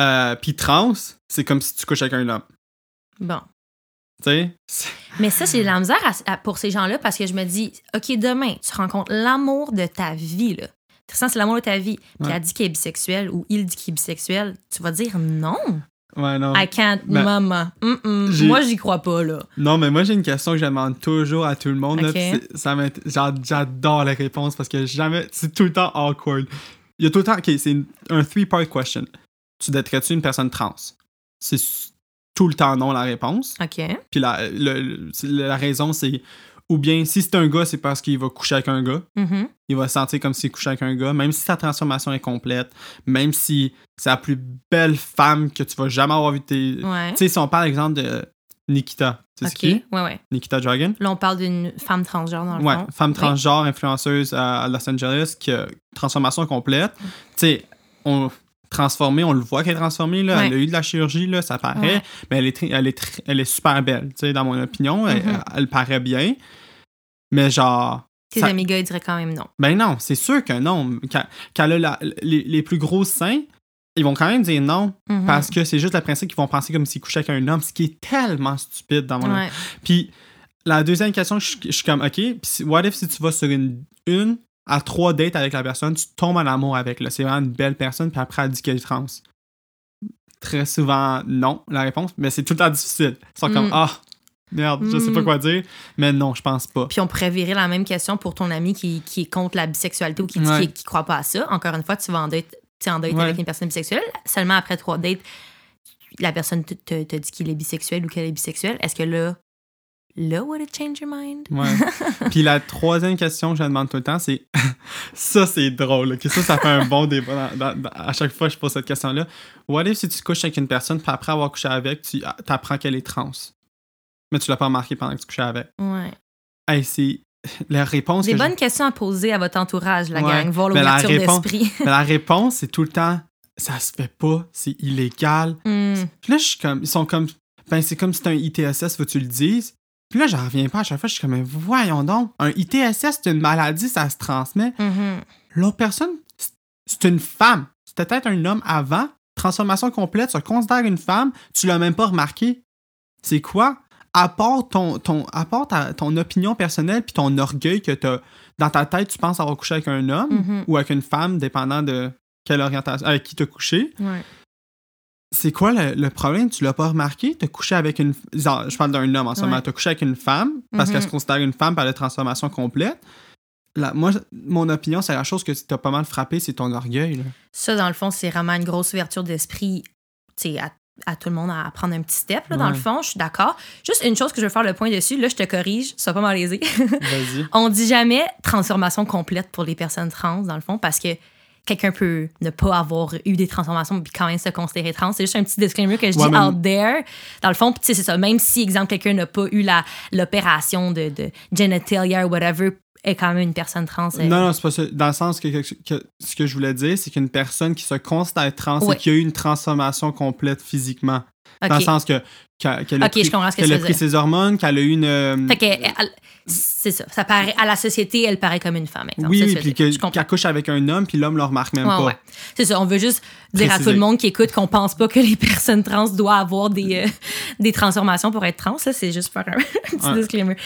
Euh, Puis trans, c'est comme si tu couches avec un homme. Bon. Tu sais? Mais ça, c'est de la misère à- à- pour ces gens-là parce que je me dis, OK, demain, tu rencontres l'amour de ta vie, là. Tristan, c'est l'amour de ta vie. Puis Ouais. elle dit qu'il est bisexuel ou il dit qu'il est bisexuel. Tu vas dire non? Ouais, non. I can't, Ben, maman. Moi, j'y crois pas, là. Non, mais moi, j'ai une question que je demande toujours à tout le monde. J'adore les réponses parce que jamais. C'est tout le temps awkward. Il y a tout le temps. Ok, c'est un three-part question. Tu daterais-tu une personne trans? C'est tout le temps non la réponse. OK. Puis la, le- la raison, c'est. Ou bien, si c'est un gars, c'est parce qu'il va coucher avec un gars. Mhm. Il va se sentir comme s'il couchait avec un gars, même si sa transformation est complète, même si c'est la plus belle femme que tu vas jamais avoir vu de tes. Ouais. Tu sais, si on parle, exemple, de Nikita. Tu sais OK. c'est qui? Ouais, ouais. Nikita Dragon. Là, on parle d'une femme transgenre, dans le Ouais, fond. femme transgenre, influenceuse à Los Angeles, qui a transformation complète. Tu sais, on transformée, on le voit qu'elle est transformée, là. Ouais. Elle a eu de la chirurgie, là, ça paraît, Ouais. mais elle est, très- elle, est elle est super belle, tu sais, dans mon opinion. Elle, Mhm. elle paraît bien. Mais genre, Tes ça- amis gars, ils diraient quand même non. ben non, c'est sûr que non. Quand, quand elle a la- les, les plus gros seins, ils vont quand même dire non, Mhm. parce que c'est juste le principe qu'ils vont penser comme s'ils couchaient avec un homme, ce qui est tellement stupide dans mon Ouais. puis la deuxième question, je, je suis comme, OK, what if si tu vas sur une, une à trois dates avec la personne, tu tombes en amour avec, là. C'est vraiment une belle personne, puis après, elle dit qu'elle est trans. Très souvent, non, la réponse, mais c'est tout le temps difficile. Ils sont comme, Mm. ah, merde, je sais pas Mm. quoi dire, mais non, je pense pas. Puis on pourrait virer la même question pour ton ami qui, qui est contre la bisexualité ou qui dit Ouais. qu'il qui croit pas à ça. Encore une fois, tu vas en date, en date Ouais. avec une personne bisexuelle. Seulement après trois dates, la personne te, te- te dit qu'il est bisexuel ou qu'elle est bisexuelle. Est-ce que là, là, would it change your mind? Ouais. Puis la troisième question que je demande tout le temps, c'est ça, c'est drôle. Ça, ça fait un bon débat. dans- dans- dans- à chaque fois que je pose cette question-là. What if si tu couches avec une personne, puis après avoir couché avec, tu apprends qu'elle est trans, mais tu l'as pas remarqué pendant que tu couchais avec? Ouais. Hey, c'est la réponse. Des que je- bonnes questions à poser à votre entourage, la Ouais. gang. Voir Mais la l'ouverture réponse- d'esprit. Mais la réponse, c'est tout le temps, ça se fait pas, c'est illégal. Hmm. Puis là, je suis comme, ils sont comme, ben c'est comme si c'est un ITSS, faut que tu le dises. Puis là, j'en reviens pas à chaque fois, je suis comme, mais voyons donc, un ITSS, c'est une maladie, ça se transmet. Mhm. L'autre personne, c'est- une femme. C'était peut-être un homme avant, transformation complète, se considère une femme, tu l'as même pas remarqué. C'est quoi? Apporte ton, ton, ta- ton opinion personnelle puis ton orgueil que t'as dans ta tête, tu penses avoir couché avec un homme Mhm. ou avec une femme, dépendant de quelle orientation, avec qui t'as couché. Ouais. C'est quoi le, le problème? Tu l'as pas remarqué? T'as couché avec une. je parle d'un homme en ce moment. Ouais. T'as couché avec une femme parce Mhm. qu'elle se considère une femme par la transformation complète. La- moi, mon opinion, c'est la chose que t'as pas mal frappé, c'est ton orgueil. là. Ça, dans le fond, c'est vraiment une grosse ouverture d'esprit à, à tout le monde à prendre un petit step. Là, Dans le fond, je suis d'accord. Juste une chose que je veux faire le point dessus, là, je te corrige, sois pas malaisé. Vas-y. On dit jamais transformation complète pour les personnes trans, dans le fond, parce que quelqu'un peut ne pas avoir eu des transformations puis quand même se considérer trans. C'est juste un petit disclaimer que je Ouais, dis mais- out there. Dans le fond, c'est ça. Même si, exemple, quelqu'un n'a pas eu l'opération de, de genitalia ou whatever, est quand même une personne trans. euh, Non, non, c'est pas ça. Dans le sens que, que- que- ce que je voulais dire, c'est qu'une personne qui se considère trans Ouais. et qui a eu une transformation complète physiquement. Dans le sens que qu'elle a, Ok, pris, tu a pris ses hormones, qu'elle a eu une. euh, c'est ça. Ça paraît, à la société, elle paraît comme une femme. exemple. oui, puis qu'elle couche avec un homme, puis l'homme le remarque même Ouais, pas. ouais. C'est ça, on veut juste dire à tout le monde qui écoute qu'on pense pas que les personnes trans doivent avoir des, euh, des transformations pour être trans. C'est juste faire un petit Ouais. disclaimer.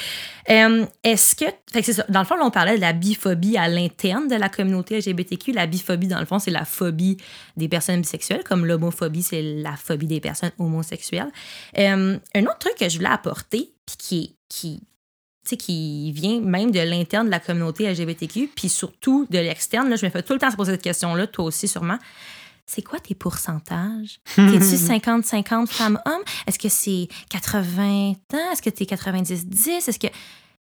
Est-ce que. Fait que ça. Dans le fond, là, on parlait de la biphobie à l'interne de la communauté LGBTQ. La biphobie, dans le fond, c'est la phobie des personnes bisexuelles, comme l'homophobie, c'est la phobie des personnes homosexuelles. Un autre truc que je voulais apporter, puis qui, qui, qui vient même de l'interne de la communauté LGBTQ, puis surtout de l'externe. Je me fais tout le temps se poser cette question-là, toi aussi sûrement. C'est quoi tes pourcentages? T'es-tu 50-50 femmes-hommes? Est-ce que c'est 80 ans? Est-ce que t'es 90-10? Est-ce que...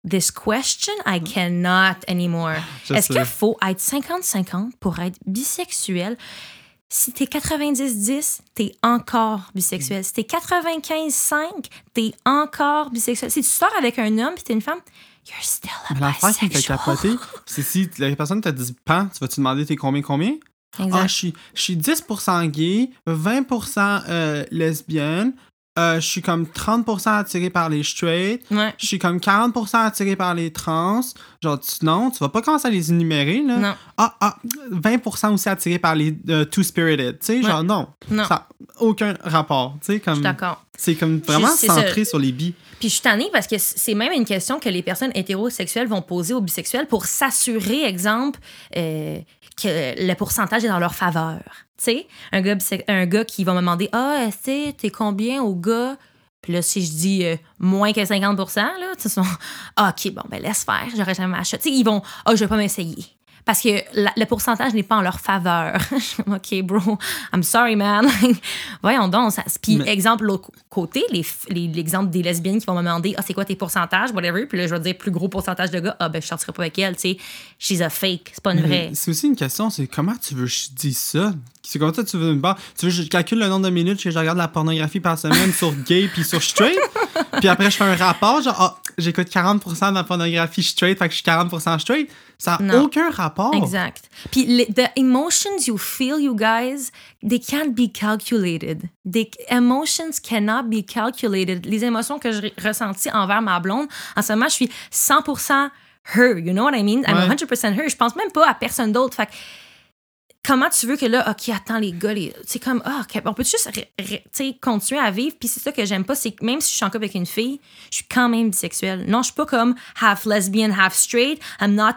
This question, I cannot anymore. Est-ce qu'il faut être 50-50 pour être bisexuel? Si t'es 90-10, t'es encore bisexuel. Si t'es 95-5, t'es encore bisexuel. Si tu sors avec un homme et t'es une femme, you're still a Mais l'affaire qui me fait capoter, c'est si la personne te dit pan, tu vas-tu demander t'es combien, combien? Ah, je suis, je suis 10% gay, 20% euh, lesbienne, euh, je suis comme 30% attiré par les straight, Ouais. je suis comme 40% attiré par les trans. Genre, tu, non, tu vas pas commencer à les énumérer, là. Non. Ah, ah, 20% aussi attiré par les euh, two-spirited. Tu sais, genre, non. Non. Ça aucun rapport. Tu sais, Je comme. suis d'accord. C'est comme vraiment ça. centré sur les bi. Puis je suis tannée parce que c'est même une question que les personnes hétérosexuelles vont poser aux bisexuels pour s'assurer, exemple, euh, que le pourcentage est dans leur faveur. Tu sais, un gars, un gars qui va me demander Ah, tu t'es combien au gars Puis là, si je dis euh, moins que 50% là, tu sais, Ah, OK, bon, ben laisse faire, j'aurais jamais acheté. Tu sais, ils vont Ah, je vais pas m'essayer. Parce que la- le pourcentage n'est pas en leur faveur. OK, bro, I'm sorry, man. Voyons donc. Ça, puis, Mais- exemple, l'autre côté, les f- les- l'exemple des lesbiennes qui vont me demander Ah, c'est quoi tes pourcentages, whatever. Puis là, je vais dire plus gros pourcentage de gars. Ah, ben, je sortirai pas avec elle, tu sais. She's a fake. C'est pas une vraie. C'est aussi une question, c'est comment tu veux que je dise ça? C'est comme ça tu veux me barre. Tu veux que je calcule le nombre de minutes que je regarde la pornographie par semaine sur gay puis sur straight? puis après, je fais un rapport, genre, ah, j'écoute 40% de la pornographie straight, fait que je suis 40% straight. Ça n'a aucun rapport. Exact. Puis les- the emotions you feel, you guys, they can't be calculated. The emotions cannot be calculated. Les émotions que j'ai ressenties envers ma blonde, en ce moment, je suis 100% her. You know what I mean? I'm Ouais. 100% her. Je pense même pas à personne d'autre. Fait que comment tu veux que là, OK, attends, les gars, c'est comme, ah, OK, on peut juste continuer à vivre. Puis c'est ça que j'aime pas, c'est que même si je suis en couple avec une fille, je suis quand même bisexuelle. Non, je suis pas comme half lesbian, half straight. I'm not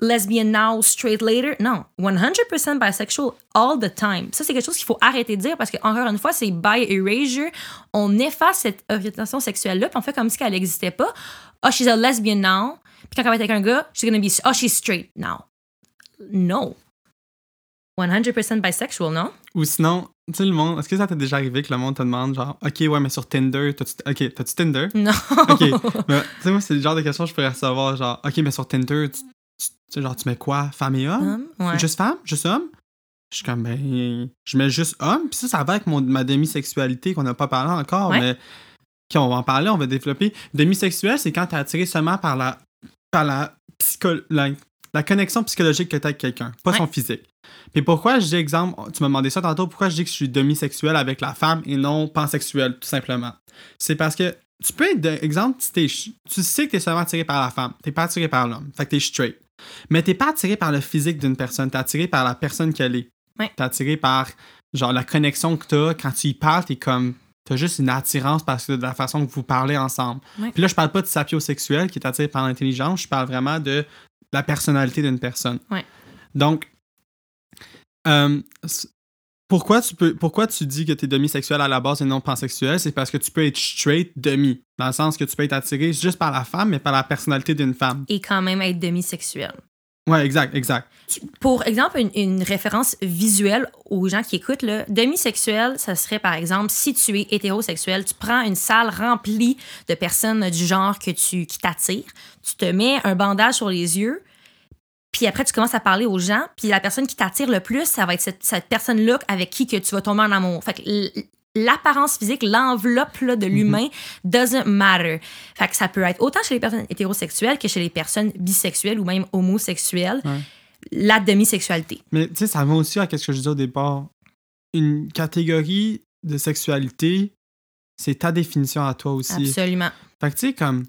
lesbian now, straight later. Non, 100% bisexual all the time. Ça, c'est quelque chose qu'il faut arrêter de dire parce que, encore une fois, c'est by erasure. On efface cette orientation sexuelle-là, puis on fait comme si elle n'existait pas. Oh, she's a lesbian now. Puis quand elle va être avec un gars, she's gonna be, oh, she's straight now. No. 100% bisexual, non? Ou sinon, tu sais, le monde, est-ce que ça t'est déjà arrivé que le monde te demande, genre, OK, ouais, mais sur Tinder, t'as-tu, Tinder? Non. OK. mais, tu sais, moi, c'est le genre de questions que je pourrais recevoir, genre, OK, mais sur Tinder, tu, genre, tu mets quoi? Femme et homme? Ouais. Juste femme? Juste homme? Je suis comme, ben, je mets juste homme. Puis ça, ça va avec mon, ma demi-sexualité qu'on n'a pas parlé encore, Ouais. mais OK, on va en parler, on va développer. Demi-sexuel, c'est quand t'es attiré seulement par la, par la, psycho, la, la connexion psychologique que t'as avec quelqu'un, pas Ouais. son physique. Puis pourquoi je dis, exemple, tu m'as demandé ça tantôt, pourquoi je dis que je suis demi-sexuel avec la femme et non pansexuel, tout simplement? C'est parce que tu peux être, de- exemple, si t'es ch- tu sais que t'es seulement attiré par la femme, t'es pas attiré par l'homme, fait que t'es straight. Mais t'es pas attiré par le physique d'une personne, t'es attiré par la personne qu'elle est. Ouais. T'es attiré par, genre, la connexion que t'as. Quand tu y parles, t'es comme, t'as juste une attirance parce que de la façon que vous parlez ensemble. Ouais. Puis là, je parle pas de sapiosexuel qui est attiré par l'intelligence, je parle vraiment de la personnalité d'une personne. Ouais. Donc, euh, s- pourquoi tu, peux, pourquoi tu dis que tu es demi-sexuel à la base et non pansexuel? C'est parce que tu peux être straight demi, dans le sens que tu peux être attiré juste par la femme, mais par la personnalité d'une femme. Et quand même être demisexuel. Ouais, exact, exact. Pour exemple, une, référence visuelle aux gens qui écoutent, là, demisexuel, ça serait par exemple si tu es hétérosexuel, tu prends une salle remplie de personnes du genre que tu, qui t'attirent, tu te mets un bandage sur les yeux, puis après tu commences à parler aux gens, puis la personne qui t'attire le plus, ça va être cette, personne-là avec qui que tu vas tomber en amour. Fait que l'apparence physique, l'enveloppe de l'humain doesn't matter. Fait que ça peut être autant chez les personnes hétérosexuelles que chez les personnes bisexuelles ou même homosexuelles. Ouais. La demisexualité. Mais tu sais, ça va aussi à ce que je disais au départ. Une catégorie de sexualité, c'est ta définition à toi aussi. Absolument. Fait que tu sais, comme.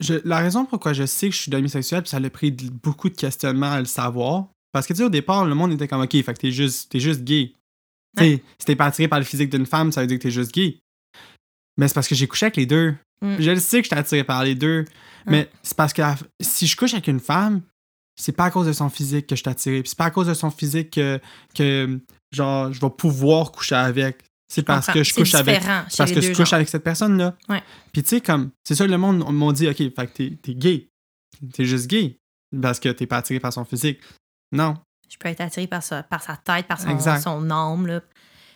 Je, la raison pourquoi je sais que je suis demisexuel, puis ça a pris beaucoup de questionnements à le savoir. Parce que tu sais, au départ, le monde était comme, OK, fait que t'es juste, t'es juste gay. Tu sais, si t'es pas attiré par le physique d'une femme, ça veut dire que t'es juste gay. Mais c'est parce que j'ai couché avec les deux. Mm. Je le sais que je suis attiré par les deux. Mais c'est parce que la- si je couche avec une femme, c'est pas à cause de son physique que je suis attiré. Puis c'est pas à cause de son physique que, que genre, je vais pouvoir coucher avec. C'est parce que je couche avec. parce que je couche genres. avec cette personne-là. Ouais. Puis tu sais, comme, c'est ça, le monde m'ont dit, OK, fait que t'es, t'es gay. T'es juste gay. Parce que t'es pas attiré par son physique. Non. Je peux être attirée par sa, par sa tête, par son, son âme. Là.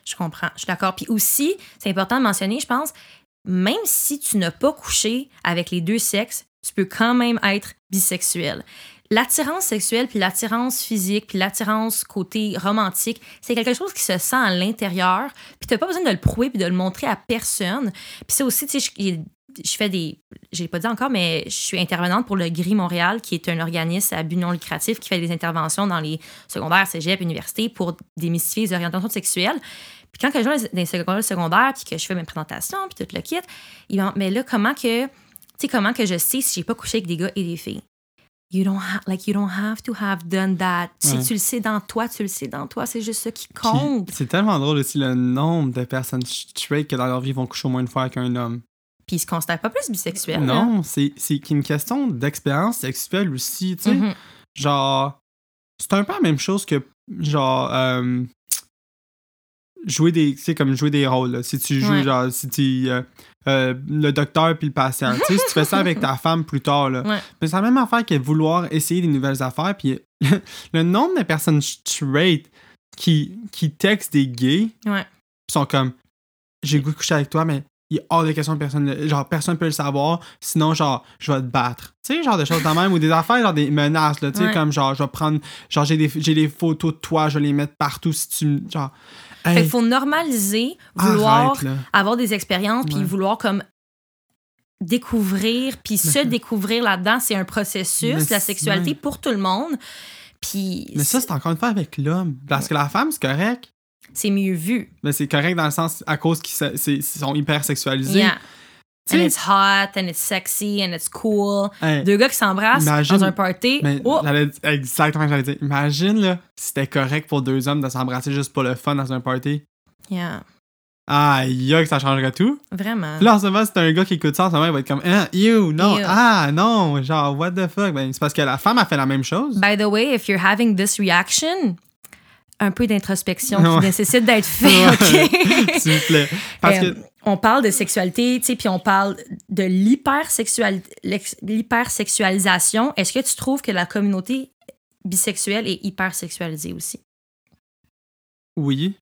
Je comprends. Je suis d'accord. Puis aussi, c'est important de mentionner, je pense, même si tu n'as pas couché avec les deux sexes, tu peux quand même être bisexuel. L'attirance sexuelle, puis l'attirance physique, puis l'attirance côté romantique, c'est quelque chose qui se sent à l'intérieur, puis tu n'as pas besoin de le prouver puis de le montrer à personne. Puis c'est aussi, tu sais, je, fais des... Je l'ai pas dit encore, mais je suis intervenante pour le GRI Montréal, qui est un organisme à but non lucratif qui fait des interventions dans les secondaires, cégep, universités pour démystifier les orientations sexuelles. Puis quand je vais dans les secondaires, secondaires, puis que je fais mes présentations, puis tout le kit, ils vont, mais là, comment que, tu sais, comment que je sais si j'ai pas couché avec des gars et des filles? You don't have, like, you don't have to have done that. Si Ouais. tu le sais dans toi, tu le sais dans toi. C'est juste ça qui compte. c'est tellement drôle aussi le nombre de personnes straight que dans leur vie vont coucher au moins une fois avec un homme. Puis ils se considèrent pas plus bisexuels. hein? Non, c'est, c'est une question d'expérience sexuelle aussi, tu sais. Mhm. Genre, c'est un peu la même chose que, genre, euh, jouer des, comme jouer des rôles, là. Si tu joues, Ouais. genre, si tu, euh, euh, le docteur puis le patient, tu sais, si tu fais ça avec ta femme plus tard, là. Ouais. Mais c'est la même affaire que vouloir essayer des nouvelles affaires, puis le nombre de personnes straight qui, qui textent des gays, Ouais. Sont comme j'ai goût de coucher avec toi mais il est hors de question personne genre personne peut le savoir. Sinon genre je vais te battre. Tu sais genre des choses de même ou des affaires genre des menaces là tu sais Ouais. comme genre je vais prendre genre j'ai des j'ai des photos de toi je vais les mettre partout si tu genre. Fait qu'il faut normaliser, vouloir arrête, avoir des expériences, puis vouloir comme découvrir, puis se découvrir là-dedans, c'est un processus, Mais la sexualité pour tout le monde. Puis mais ça c'est encore une fois avec l'homme. Parce que la femme c'est correct c'est mieux vu. mais c'est correct dans le sens à cause qu'ils sont hyper sexualisés Yeah. Tu And it's hot, and it's sexy, and it's cool. hey, Deux gars qui s'embrassent dans un party. Mais Oh! exactement ce que j'allais dire. Imagine là, si c'était correct pour deux hommes de s'embrasser juste pour le fun dans un party. Yeah. Aïe, que ça changerait tout. Vraiment. Là, en ce moment, c'est un gars qui écoute ça, en ce moment, il va être comme, ah, you, non, Ew. ah, non, genre, what the fuck? Ben, c'est parce que la femme a fait la même chose. By the way, if you're having this reaction, un peu d'introspection Ouais. qui nécessite d'être fait. OK? S'il vous plaît. Parce Euh, que, on parle de sexualité, tu sais, puis on parle de l'hypersexualisation. Est-ce que tu trouves que la communauté bisexuelle est hypersexualisée aussi? oui,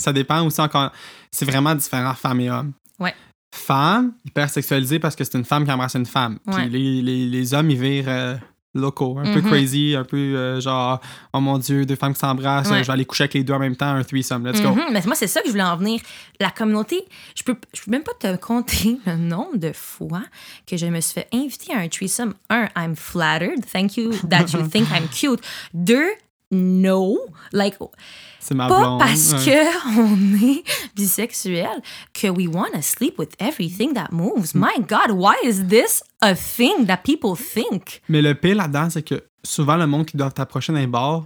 ça dépend aussi encore. C'est vraiment différent, femme et homme. Ouais. Femme, hyper sexualisée parce que c'est une femme qui embrasse une femme. Ouais. Puis les, les, les hommes, ils virent euh, locaux, un peu Mhm. crazy, un peu euh, genre, oh mon dieu, deux femmes qui s'embrassent, Ouais. euh, je vais aller coucher avec les deux en même temps, un threesome, let's go. Mhm, Mais moi, c'est ça que je voulais en venir. La communauté, je peux, je peux même pas te compter le nombre de fois que je me suis fait inviter à un threesome. Un, I'm flattered. Thank you that you think I'm cute. Deux, no. Like, C'est ma pas blonde. parce ouais. que on est bisexuel que we want to sleep with everything that moves. My God, why is this a thing that people think? Mais le pire là-dedans, c'est que souvent, le monde qui doit t'approcher d'un bar,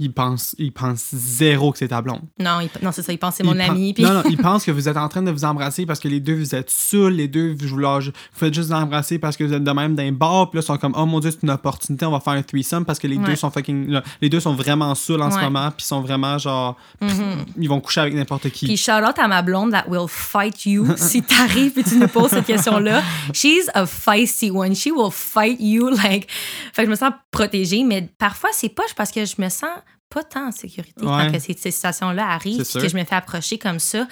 il pense, il pense zéro que c'est ta blonde. Non, il- non c'est ça, il pense que c'est mon Il ami. Puis... Non, non, ils pensent que vous êtes en train de vous embrasser parce que les deux, vous êtes saouls, les deux, vous, vous faites juste vous embrasser parce que vous êtes de même d'un bar, puis là, ils sont comme, oh mon dieu, c'est une opportunité, on va faire un threesome parce que les Ouais. deux sont fucking. là, les deux sont vraiment saouls en ce moment, puis ils sont vraiment genre. Mhm. Ils vont coucher avec n'importe qui. Puis shout out à ma blonde that will fight you si t'arrives et tu nous poses cette question-là. She's a feisty one. She will fight you like. Fait que je me sens protégée, mais parfois c'est poche parce que je me sens pas tant en sécurité Ouais. quand que ces, ces situations-là arrivent, puis que je me fais approcher comme ça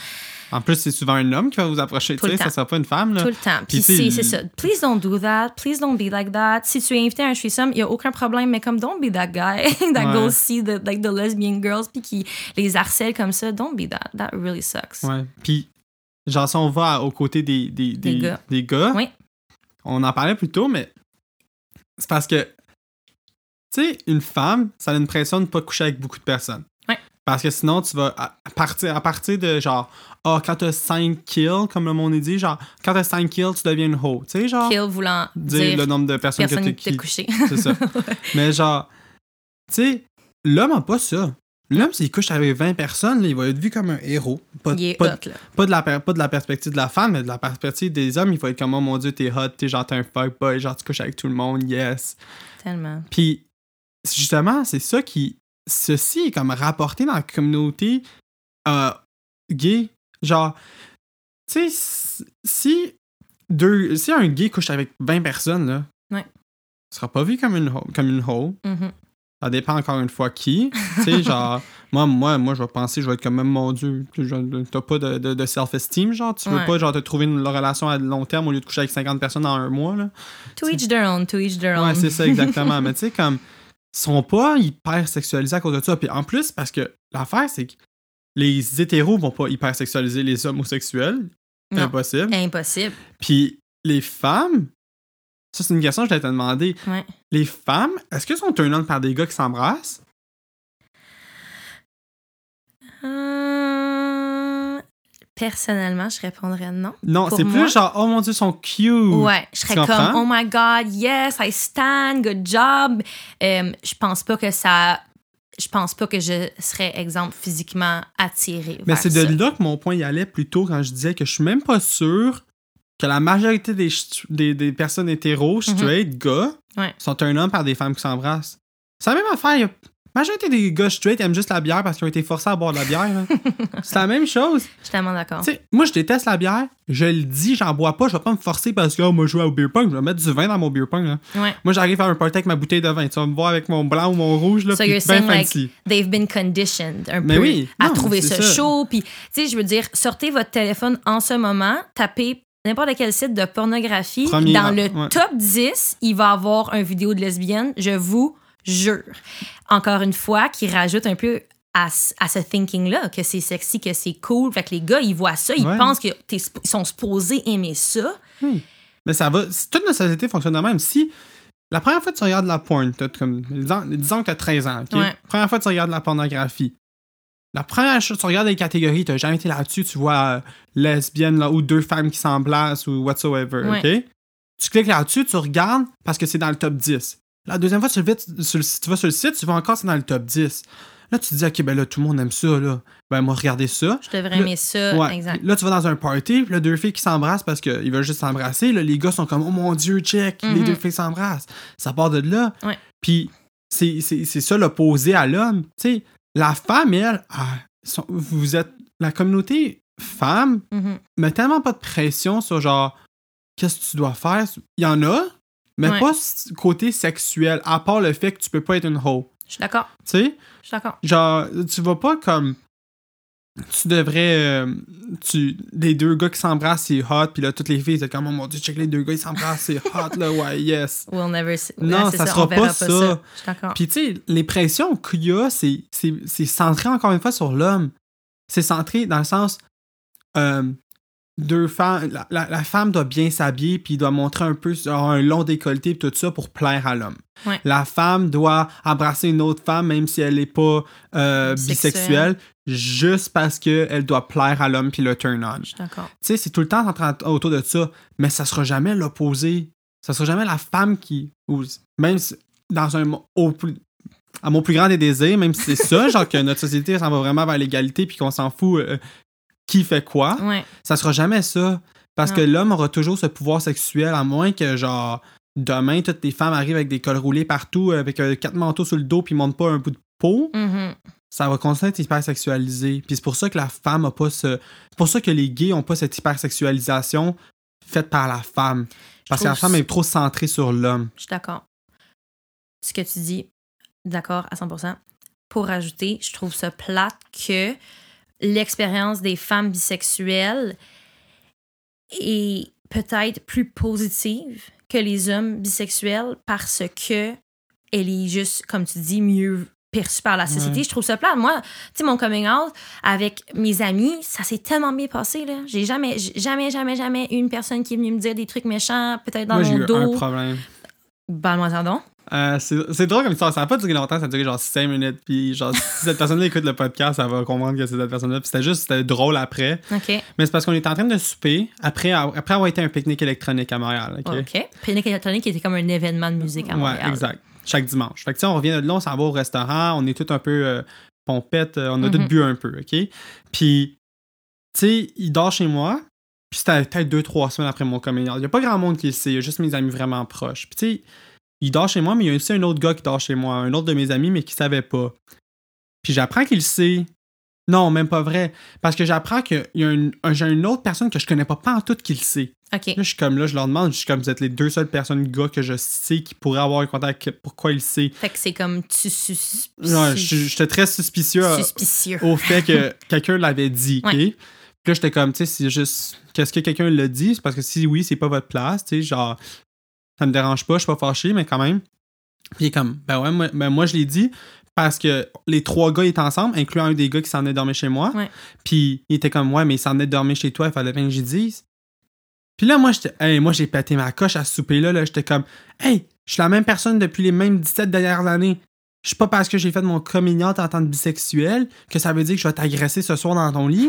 En plus, c'est souvent un homme qui va vous approcher, tu sais, ça sera pas une femme, là. tout le temps. Puis Puis, c'est ça. Please don't do that. Please don't be like that. Si tu es invité à un threesome, il y a aucun problème, mais comme don't be that guy that Ouais. goes see the, like, the lesbian girls puis qui les harcèle comme ça. Don't be that. That really sucks. Ouais. Puis, genre, si on va aux côtés des, des, des, Des gars. des gars, Oui. on en parlait plus tôt, mais c'est parce que, tu sais, une femme, ça a une pression de ne pas coucher avec beaucoup de personnes. Ouais. Parce que sinon, tu vas à partir, à partir de genre, ah, quand t'as 5 kills, comme le monde est dit, genre, quand t'as 5 kills, tu deviens une hoe. Tu sais, genre, Kill voulant dire, dire, le nombre de personnes personne que t'as couché. C'est ça. Mais genre, tu sais, l'homme a pas ça. L'homme, s'il couche avec 20 personnes, là, il va être vu comme un héros. Pas, Il est pas, hot, là. pas de la, pas de la perspective de la femme, mais de la perspective des hommes. Il va être comme, oh mon dieu, t'es hot, t'es genre, t'es un fuckboy, genre, tu couches avec tout le monde, yes. Tellement. Puis, justement, c'est ça qui. Ceci est comme rapporté dans la communauté euh, gay. Genre, tu sais, si, deux, si un gay couche avec 20 personnes, là, Ouais. ce sera pas vu comme une, ho- comme une hoe. Mhm. Ça dépend encore une fois qui. Tu sais, genre, moi, moi, moi, je vais penser, je vais être comme même, mon Dieu, t'as pas de, de, de self-esteem, genre, tu veux Ouais. pas, genre, te trouver une relation à long terme au lieu de coucher avec 50 personnes en un mois, là. To each their own, to each their own. Ouais, c'est ça, exactement. Mais tu sais, comme, sont pas hyper sexualisés à cause de ça. Puis en plus, parce que l'affaire, c'est que les hétéros vont pas hyper sexualiser les homosexuels. Non. Impossible. Impossible. Puis les femmes, ça, c'est une question que je demander. Ouais. Les femmes, est-ce qu'elles sont turn on par des gars qui s'embrassent? Euh, Personnellement, je répondrais non. Non, c'est plus genre, oh mon dieu, ils sont cute. Ouais, je serais Tu comme, oh my god, yes, I stand, good job. Euh, je pense pas que ça. Je pense pas que je serais, exemple, physiquement attirée. Mais c'est de là que mon point y allait plus tôt quand je disais que je suis même pas sûr que la majorité des, des, des personnes hétéros, straight, gars, Mhm. Ouais. sont un homme par des femmes qui s'embrassent. C'est la même affaire. Majorité des gars straight aiment juste la bière parce qu'ils ont été forcés à boire de la bière. là. c'est la même chose. Je suis tellement d'accord. Tu sais, moi, je déteste la bière. Je le dis, j'en bois pas. Je vais pas me forcer parce que oh, moi, je joue au beer pong. Je vais mettre du vin dans mon beer pong. là. Ouais. Moi, j'arrive à un party avec ma bouteille de vin. Tu vas me voir avec mon blanc ou mon rouge. Là, So puis you're ben saying, like, fancy. They've been conditioned un Mais peu oui, à non, trouver c'est ça, chaud. Puis, tu sais, je veux dire, sortez votre téléphone en ce moment, tapez n'importe quel site de pornographie. Premier dans le ouais. top 10, il va avoir un vidéo de lesbienne, je vous jure. Encore une fois, qui rajoute un peu à, ce- à ce thinking-là, que c'est sexy, que c'est cool. Fait que les gars, ils voient ça, ils Ouais. pensent qu'ils sont supposés aimer ça. Mais ça va. si toute notre société fonctionne de même. Si la première fois que tu regardes la porn, comme, disons, disons que tu as 13 ans? Ouais. Première fois que tu regardes la pornographie. La première chose, tu regardes les catégories, tu jamais été là-dessus, tu vois euh, lesbienne là, ou deux femmes qui s'embrassent ou whatsoever, Ouais. OK? Tu cliques là-dessus, tu regardes parce que c'est dans le top 10. La deuxième fois, tu, vas sur le site, tu vois encore c'est dans le top 10. Là, tu te dis, OK, ben là, tout le monde aime ça, là. Ben, moi, regardez ça. Je devrais aimer ça. Ouais. Exact. Là, tu vas dans un party, puis là, deux filles qui s'embrassent parce qu'ils veulent juste s'embrasser. Là, les gars sont comme, oh mon Dieu, check, les Mhm. deux filles s'embrassent. Ça part de là. Ouais. Puis, c'est c'est- c'est ça l'opposé à l'homme. Tu sais, la femme, elle, ah, vous êtes. La communauté femme Mhm. met tellement pas de pression sur genre, qu'est-ce que tu dois faire? Il y en a, mais Ouais. pas côté sexuel, à part le fait que tu peux pas être une hoe. Je suis d'accord. Tu sais? Je suis d'accord. Genre, tu vas pas comme. Tu devrais. euh, tu, les deux gars qui s'embrassent, c'est hot, puis là, toutes les filles, c'est comme, oh mon dieu, check les deux gars, ils s'embrassent, c'est hot, là, ouais, yes. We'll never see- Non, Ouais, ça sera pas ça. Je suis d'accord. Puis, tu sais, les pressions qu'il y a, c'est centré encore une fois sur l'homme. C'est centré dans le sens. euh, deux femmes. La, la- la femme doit bien s'habiller, puis doit montrer un peu un long décolleté, puis tout ça pour plaire à l'homme. Ouais. La femme doit embrasser une autre femme, même si elle n'est pas euh, Bisexuelle. juste parce qu'elle doit plaire à l'homme, puis le turn on. Tu sais, c'est tout le temps autour de ça, mais ça sera jamais l'opposé. Ça sera jamais la femme qui. Ou même si- dans un. Au à mon plus grand des désirs, même si c'est ça, genre que notre société s'en va vraiment vers l'égalité puis qu'on s'en fout euh, qui fait quoi, Ouais. ça sera jamais ça. Parce Non. que l'homme aura toujours ce pouvoir sexuel, à moins que, genre, demain, toutes les femmes arrivent avec des cols roulés partout, avec euh, quatre manteaux sur le dos puis montent pas un bout de peau Mhm. ça va continuer à être hyper sexualisé. Puis c'est pour ça que la femme a pas ce. C'est pour ça que les gays ont pas cette hypersexualisation faite par la femme. Parce que la femme est trop centrée sur l'homme. Je suis d'accord. Ce que tu dis, d'accord à 100%. Pour rajouter, je trouve ça plate que l'expérience des femmes bisexuelles est peut-être plus positive que les hommes bisexuels parce que elle est juste, comme tu dis, mieux perçue par la société. Ouais. Je trouve ça plate. Moi, tu sais, mon coming out avec mes amis, ça s'est tellement bien passé, là. J'ai jamais, jamais, jamais, jamais eu une personne qui est venue me dire des trucs méchants, peut-être dans Moi, j'ai mon eu un dos. problème. Parle-moi ça donc. Euh, c'est drôle comme ça. Ça n'a pas duré longtemps, ça a duré genre 5 minutes. Puis genre, si cette personne-là écoute le podcast, elle va comprendre que c'est cette personne-là. Puis c'était juste, c'était drôle après. Mais c'est parce qu'on était en train de souper après, après avoir été à un pique-nique électronique à Montréal. OK? Pique-nique électronique était comme un événement de musique à Montréal. Ouais, exact. Chaque dimanche. Fait que, tu sais, on revient de là, on s'en va au restaurant, on est tout un peu euh, pompette, euh, on a tout Mhm. bu un peu, OK? Puis, tu sais, il dort chez moi, puis c'était peut-être deux, trois semaines après mon coming out. Il y a pas grand monde qui le sait, il y a juste mes amis vraiment proches. Puis, tu sais, il dort chez moi, mais il y a aussi un autre gars qui dort chez moi, un autre de mes amis, mais qui savait pas. Puis, j'apprends qu'il le sait. Non, même pas vrai. Parce que j'apprends qu'il y a une, un- j'ai une autre personne que je connais pas, pas en tout qui le sait. OK. Là, je suis comme là, je leur demande, je suis comme vous êtes les deux seules personnes gars que je sais qui pourraient avoir un contact, avec- pourquoi il sait. Fait que c'est comme tu sus... Ouais, je- j'étais très suspicieux euh, suspicieux. au fait que quelqu'un l'avait dit, ok? Ouais. Puis là, j'étais comme, tu sais, c'est juste, qu'est-ce que quelqu'un l'a dit? C'est parce que si oui, c'est pas votre place, tu sais, genre, ça me dérange pas, je suis pas fâché, mais quand même. Puis il est comme, ben ouais, moi, ben moi je l'ai dit parce que les trois gars étaient ensemble, incluant un des gars qui s'en est dormir chez moi. Ouais. Puis il était comme, ouais, mais il s'en est dormir chez toi, il fallait bien que j'y dise. Puis là, moi, j'étais, hey, moi, j'ai pété ma coche à ce souper-là, là, j'étais comme, hey, je suis la même personne depuis les mêmes 17 dernières années. Je suis pas parce que j'ai fait mon coming out en tant que bisexuel que ça veut dire que je vais t'agresser ce soir dans ton lit.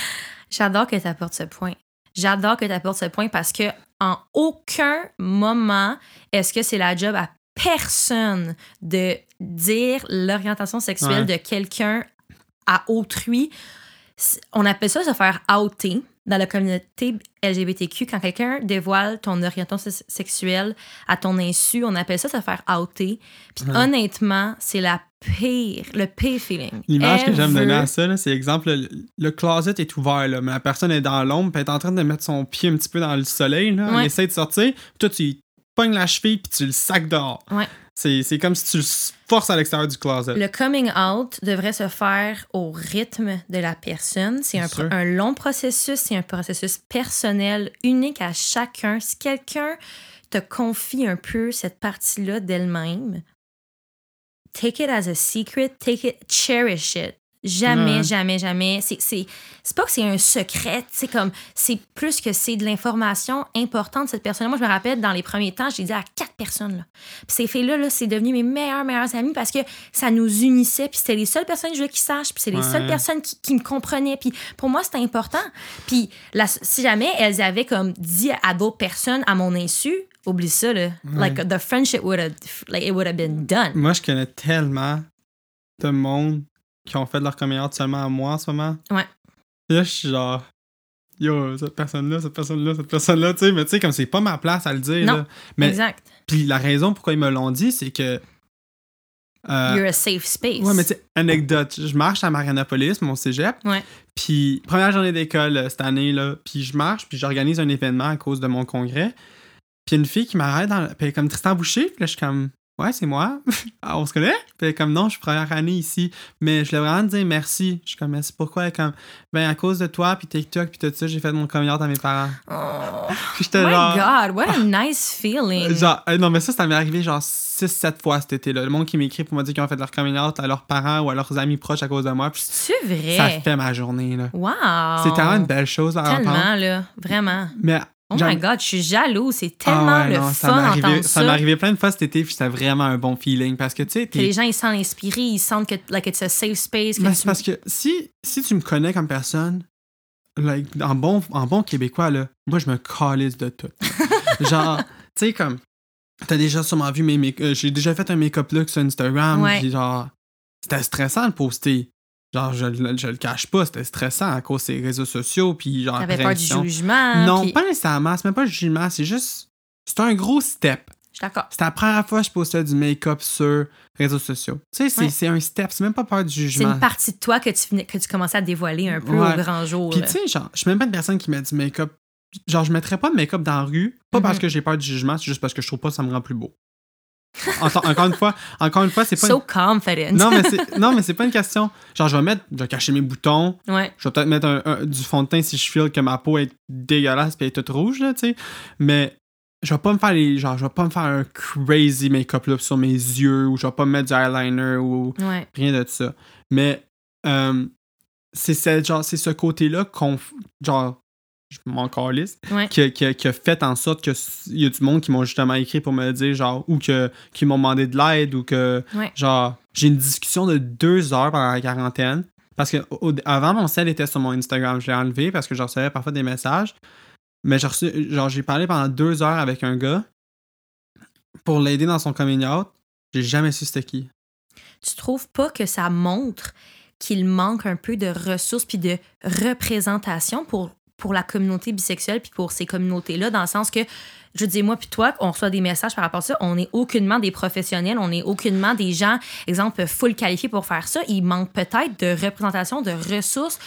J'adore que tu apportes ce point. J'adore que tu apportes ce point parce que en aucun moment est-ce que c'est la job à personne de dire l'orientation sexuelle Ouais. de quelqu'un à autrui? On appelle ça se faire outer dans la communauté LGBTQ. Quand quelqu'un dévoile ton orientation se- sexuelle à ton insu, on appelle ça se faire outer. Puis Ouais. honnêtement, c'est la pire, le pire feeling. L'image que j'aime donner à ça, c'est exemple, le, le closet est ouvert, là, mais la personne est dans l'ombre, puis elle est en train de mettre son pied un petit peu dans le soleil, là, Ouais. elle essaie de sortir, puis toi, tu pognes la cheville, puis tu le sacs dehors. Ouais. C'est, comme si tu le forces à l'extérieur du closet. Le coming out devrait se faire au rythme de la personne. C'est un long processus, c'est un processus personnel, unique à chacun. Si quelqu'un te confie un peu cette partie-là d'elle-même, take it as a secret, take it, cherish it. Jamais, Ouais. jamais, jamais. C'est, c'est, c'est pas que c'est un secret, c'est comme, c'est plus que c'est de l'information importante de cette personne. Moi, je me rappelle, dans les premiers temps, j'ai dit à quatre personnes. Là. Puis ces filles-là, là, c'est devenu mes meilleures, meilleures amies parce que ça nous unissait. Puis c'était les seules personnes que je voulais qu'ils sachent. Puis c'est les Ouais. seules personnes qui, qui me comprenaient. Puis pour moi, c'était important. Puis la- si jamais elles avaient comme dit à d'autres personnes à mon insu, oublie ça, là. Like, the friendship would have, like, it would have been done. Moi, je connais tellement de monde qui ont fait leur coming out seulement à moi en ce moment. Ouais. Et là, je suis genre, yo, cette personne-là, cette personne-là, cette personne-là, tu sais, mais tu sais, comme c'est pas ma place à le dire. Non. là. Mais Exact. Puis la raison pourquoi ils me l'ont dit, c'est que. euh, You're a safe space. ouais, mais tu sais, anecdote, je marche à Marianapolis, mon cégep. Ouais. Puis, première journée d'école euh, cette année, là, puis je marche, puis j'organise un événement à cause de mon congrès. Puis une fille qui m'arrête dans. Puis elle est comme Tristan Boucher, puis là, je suis comme. Ouais, c'est moi. Ah, on se connaît? Puis elle est comme non, je suis première année ici. Mais je voulais vraiment te dire merci. Je suis comme, merci pourquoi? Elle est comme, ben à cause de toi, puis TikTok, puis tout ça, j'ai fait mon coming out à mes parents. Oh, Puis j'étais my genre. God, what a nice feeling. Genre, euh, non, mais ça, ça m'est arrivé genre 6-7 fois cet été-là. Le monde qui m'écrit pour me dire qu'ils ont fait leur coming out à leurs parents ou à leurs amis proches à cause de moi. C'est vrai. ça fait ma journée, là. Wow. C'est tellement une belle chose à entendre. Tellement, là. Vraiment. Mais Oh my God, je suis jaloux. C'est Ah tellement ouais, le non, fun d'entendre ça. ça m'est arrivé plein de fois cet été, puis c'était vraiment un bon feeling. Parce que, tu sais, Que les gens, ils sentent inspirés, ils sentent que like, it's a safe space. Que tu- c'est parce que si, si tu me connais comme personne, like, en, bon, en bon québécois, là, moi, je me calisse de tout. genre, tu sais, comme, t'as déjà sûrement vu mes euh, J'ai déjà fait un make-up look sur Instagram, Ouais. genre, c'était stressant de poster. Genre, je, le- je le cache pas, c'était stressant à cause des réseaux sociaux, puis genre, T'avais peur du jugement. Non, puis- pas nécessairement, c'est même pas le jugement, c'est juste, c'est un gros step. Je suis d'accord. C'était la première fois que je postais du make-up sur réseaux sociaux. Tu sais, c'est Ouais. c'est un step, c'est même pas peur du C'est jugement. une partie de toi que tu, venais- que tu commençais à dévoiler un peu Ouais. au grand jour. Puis tu sais, genre, je suis même pas une personne qui met du make-up. Genre, je mettrais pas de make-up dans la rue, pas parce Mhm. que j'ai peur du jugement, c'est juste parce que je trouve pas que ça me rend plus beau. Encore, une fois, encore une fois, c'est pas. So une- confident. Non, mais c'est non, mais c'est pas une question. Genre, je vais mettre, je vais cacher mes boutons, ouais. je vais peut-être mettre un- un- du fond de teint si je feel que ma peau est dégueulasse et est toute rouge, là, tu sais. Mais je vais pas me faire les. Genre, je vais pas me faire un crazy make-up look sur mes yeux ou je vais pas me mettre du eyeliner ou Ouais. rien de ça. Mais euh, c'est ce- genre, c'est ce côté-là qu'on. Genre, je m'en calisse, Ouais. qui, a- qui a- qui a fait en sorte qu'il y a du monde qui m'ont justement écrit pour me dire, genre, ou que, qui m'ont demandé de l'aide, ou que, Ouais. genre, j'ai une discussion de deux heures pendant la quarantaine. Parce que au- avant, mon sel était sur mon Instagram. Je l'ai enlevé parce que je recevais parfois des messages. Mais j'ai reçu- genre, j'ai parlé pendant deux heures avec un gars pour l'aider dans son coming out. J'ai jamais su c'était qui. Tu trouves pas que ça montre qu'il manque un peu de ressources puis de représentation pour, pour la communauté bisexuelle puis pour ces communautés-là, dans le sens que, je dis moi puis toi, on reçoit des messages par rapport à ça, on n'est aucunement des professionnels, on n'est aucunement des gens, exemple, full qualifiés pour faire ça. Il manque peut-être de représentation, de ressources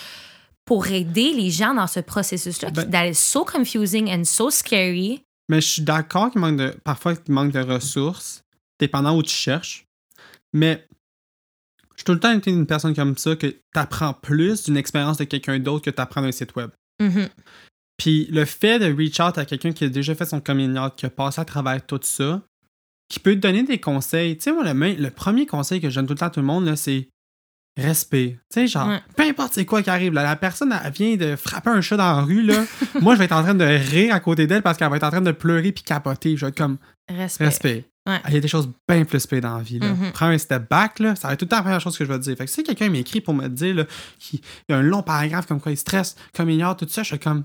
pour aider les gens dans ce processus-là, Ben- is so confusing and so scary. Mais je suis d'accord qu'il manque de. Parfois, qu'il manque de ressources, dépendant où tu cherches. Mais j'ai tout le temps été une personne comme ça que tu apprends plus d'une expérience de quelqu'un d'autre que tu apprends d'un site web. Mhm. Puis le fait de reach out à quelqu'un qui a déjà fait son coming out, qui a passé à travers tout ça, qui peut te donner des conseils. Tu sais, moi, le, le premier conseil que je donne tout le temps à tout le monde, c'est respect. Tu sais, genre, Ouais. peu importe c'est quoi qui arrive, là, la personne, elle vient de frapper un chat dans la rue, là. moi, je vais être en train de rire à côté d'elle parce qu'elle va être en train de pleurer puis capoter. Je vais être comme, Respect. respect. Ouais. Il y a des choses bien plus pires dans la vie. Là. Mhm. Prends un step back, là, ça va être tout le temps la première chose que je vais te dire. Fait que si quelqu'un m'écrit pour me dire là, qu'il y a un long paragraphe comme quoi il stresse, comme il ignore tout ça, je suis comme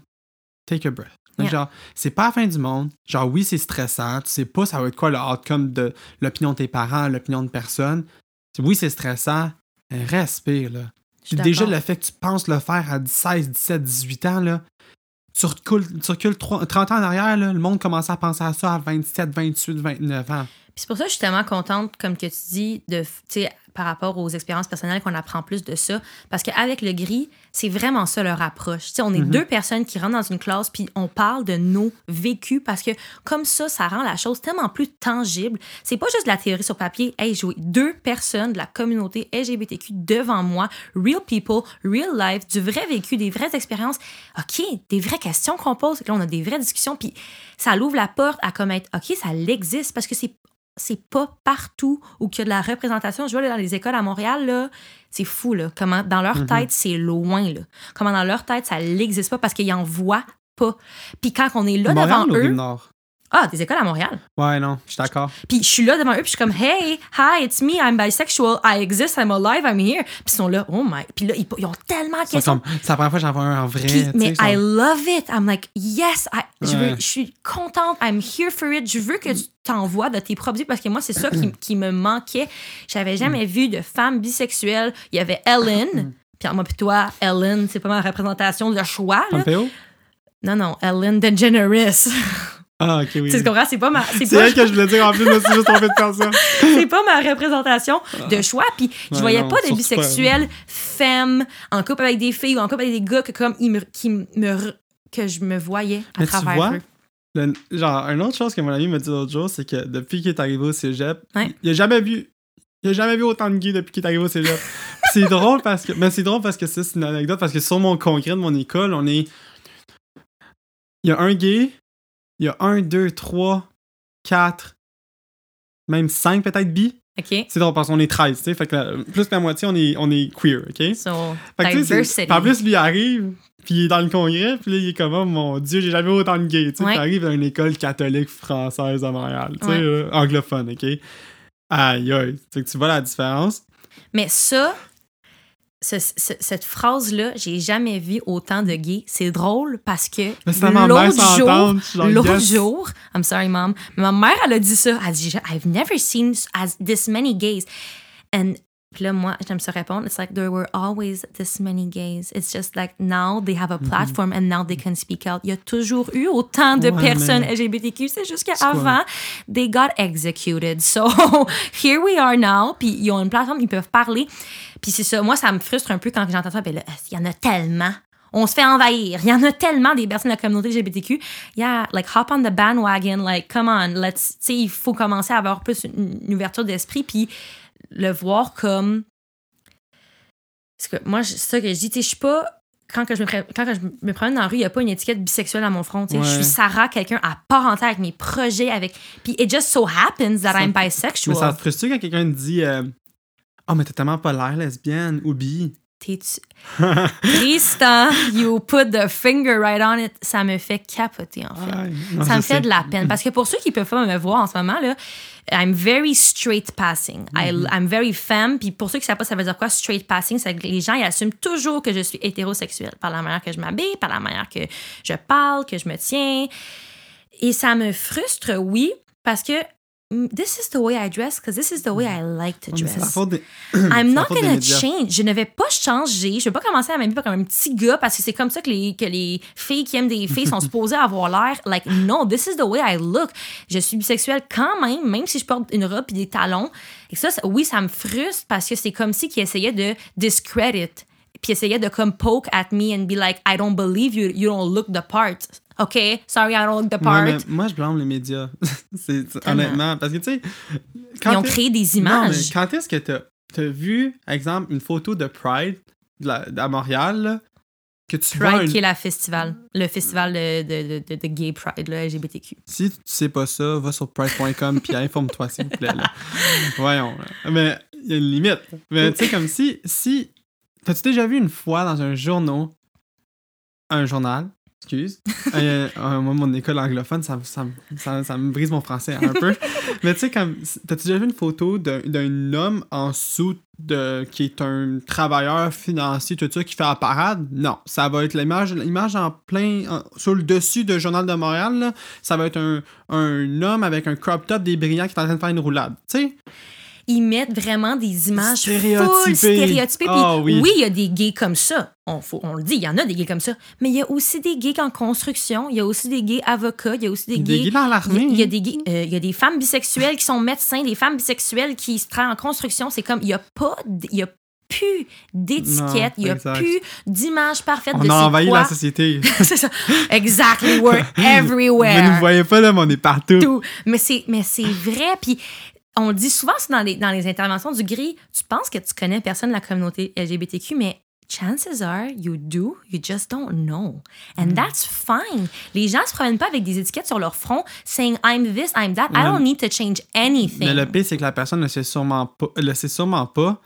take a breath. Donc, Yeah. Genre, c'est pas la fin du monde. Genre, oui, c'est stressant. Tu sais pas ça va être quoi le outcome de l'opinion de tes parents, l'opinion de personne. Oui, c'est stressant. Respire, là. Déjà, le fait que tu penses le faire à 16, 17, 18 ans, là, tu recules, tu recules 3 30 ans en arrière, là, le monde commençait à penser à ça à 27, 28, 29 ans. Puis c'est pour ça que je suis tellement contente, comme que tu dis, de, par rapport aux expériences personnelles, qu'on apprend plus de ça. Parce qu'avec le gris, c'est vraiment ça leur approche. Tu sais, on est Mhm. deux personnes qui rentrent dans une classe, puis on parle de nos vécus, parce que comme ça, ça rend la chose tellement plus tangible. C'est pas juste de la théorie sur papier. Hey, j'ai deux personnes de la communauté LGBTQ devant moi, real people, real life, du vrai vécu, des vraies expériences. OK, des vraies questions qu'on pose. Là, on a des vraies discussions, puis ça l'ouvre la porte à comme être, OK, ça l'existe, parce que c'est c'est pas partout où qu'il y a de la représentation. Je vois là, dans les écoles à Montréal, là, c'est fou, là. Comment dans leur Mhm. tête, c'est loin, là. Comment dans leur tête, ça n'existe pas parce qu'ils en voient pas. Puis quand on est là Montréal devant ou eux. Rive-Nord? Ah, des écoles à Montréal. Ouais, non, je suis d'accord. Puis je suis là devant eux, puis je suis comme, hey, hi, it's me, I'm bisexual, I exist, I'm alive, I'm here. Puis ils sont là, oh my. Puis là, ils, ils ont tellement de sont questions. c'est la première fois que j'en vois un en vrai. Puis, mais sais, I sont- love it. I'm like, yes, I- je, veux- Ouais. je suis contente. I'm here for it. Je veux que tu t'envoies de tes propres parce que moi, c'est ça qui, qui me manquait. J'avais jamais vu de femme bisexuelle. Il y avait Ellen. Puis moi, puis toi, Ellen, c'est pas ma représentation de choix. Là. Pompeo? Non, non, Ellen DeGeneres. Ah, ok, oui. tu comprends? C'est pas ma. C'est C'est elle que je voulais dire en plus, me suis juste trompé de faire ça. c'est pas ma représentation de choix. Puis je voyais non, pas de surtout bisexuels femmes en couple avec des filles ou en couple avec des gars que comme ils me, qui me que je me voyais à Mais tu travers vois, eux. Le- genre, une autre chose que mon ami m'a dit l'autre jour, c'est que depuis qu'il est arrivé au cégep, Ouais. il a jamais vu. Il a jamais vu autant de gays depuis qu'il est arrivé au cégep. C'est drôle parce que. Mais c'est drôle parce que c'est une anecdote. Parce que sur mon congrès de mon école, on est. Il y a un gay, il y a un, deux, trois, quatre, même cinq peut-être bi. OK? C'est drôle parce qu'on est 13, tu sais. Fait que la- plus que la moitié, on est, on est queer, ok? So, Fait que, en plus, lui arrive, puis il est dans le congrès, puis là, il est comme, oh mon Dieu, j'ai jamais autant de gays. Tu sais, Ouais. arrive dans une école catholique française à Montréal, tu sais, Ouais. euh, anglophone, ok? Aïe, aïe. Tu vois la différence? Mais ça, ce- ce- cette phrase-là, j'ai jamais vu autant de gays. C'est drôle parce que l'autre jour, l'autre yes. jour, I'm sorry, mom, ma mère, elle a dit ça. Elle a dit, I've never seen as this many gays. And puis là, moi, j'aime ça répondre. It's like, there were always this many gays. It's just like, now they have a platform and now they can speak out. Il y a toujours eu autant de Ouais, personnes mais- LGBTQ. C'est juste qu'avant, they got executed. So, here we are now. Puis ils ont une plateforme, ils peuvent parler. Puis c'est ça, moi, ça me frustre un peu quand j'entends ça. Puis là, il y en a tellement? On se fait envahir. Il y en a tellement des personnes de la communauté LGBTQ. Yeah, like hop on the bandwagon. Like, come on, let's. Tu sais, il faut commencer à avoir plus une, une ouverture d'esprit. Puis le voir comme. Parce que moi, c'est ça que je dis. Tu sais, je suis pas. Quand, que je me, pré- quand que je me promène dans la rue, il n'y a pas une étiquette bisexuelle à mon front. tu sais. Je Ouais. suis Sarah, quelqu'un à part entière avec mes projets. avec Puis it just so happens that Ça- I'm Mais bisexual. ça te frustre quand quelqu'un dit, euh, oh, mais t'as tellement pas l'air lesbienne ou bi? Tristan, you put the finger right on it. Ça me fait capoter, en fait. Non, ça me fait sais. de la peine. Parce que pour ceux qui peuvent pas me voir en ce moment, là, I'm very straight passing. I, Mm-hmm. I'm very femme. Puis pour ceux qui savent pas, ça veut dire quoi, straight passing? C'est que les gens, ils assument toujours que je suis hétérosexuelle par la manière que je m'habille, par la manière que je parle, que je me tiens. Et ça me frustre, oui, parce que this is the way I dress, because this is the way I like to dress. des. I'm not gonna change. Je ne vais pas changer. Je vais pas commencer à m'habiller comme un petit gars parce que c'est comme ça que les, que les filles qui aiment des filles sont supposées avoir l'air. Like, no, this is the way I look. Je suis bisexuelle quand même, même si je porte une robe et des talons. Et ça, ça- oui, ça me frustre parce que c'est comme si qu'ils essayaient de discredit. Puis essayaient de comme poke at me and be like, I don't believe you, you don't look the part. OK? Sorry, I don't look the Ouais, part. mais moi, je blâme les médias. c'est, honnêtement. Parce que, tu sais. Ils quand ont créé des Non, mais images. quand est-ce que t'as, t'as vu, exemple, une photo de Pride de la- à Montréal, là, que tu vois. Pride, une- qui est la festival, le festival de, de, de, de gay pride, le LGBTQ. Si tu sais pas ça, va sur pride.com puis informe-toi, s'il vous plaît. Là. Voyons. là. Mais il y a une limite. Mais tu sais, comme si. si T'as-tu déjà vu une fois dans un journal, un journal, excuse, euh, euh, moi, mon école anglophone, ça, ça, ça, ça me brise mon français un peu. Mais tu sais, comme. T'as-tu déjà vu une photo d'un, homme en dessous de, qui est un travailleur financier, tout ça, qui fait la parade? Non. Ça va être l'image, l'image en plein. en- sur le dessus de Journal de Montréal, là, ça va être un, un homme avec un crop top des brillants qui est en train de faire une roulade. Tu sais? Ils mettent vraiment des images Stéréotypées. full stéréotypées. Ah oui. oui, il y a des gays comme ça. On, faut, on le dit, il y en a des gays comme ça. Mais il y a aussi des gays en construction. Il y a aussi des gays avocats. Il y a aussi des, Des gays dans l'armée. Il y a- des gays, euh, il y a des femmes bisexuelles qui sont médecins, des femmes bisexuelles qui se travaillent en construction. C'est comme, il n'y a pas, il y a plus d'étiquette, il n'y a exact. plus d'image parfaite de On a envahi quoi. la société. c'est ça. Exactly. We're Vous everywhere ne voyez pas là, mais on est partout. tout. Mais c'est, mais c'est vrai. Puis on le dit souvent dans les, dans les interventions du gris. Tu penses que tu connais personne de la communauté LGBTQ, mais chances are you do, you just don't know. And Mm. that's fine. Les gens se promènent pas avec des étiquettes sur leur front saying I'm this, I'm that. I don't need to change anything. Mais le pire, c'est que la personne ne sait sûrement pas, le sait sûrement pas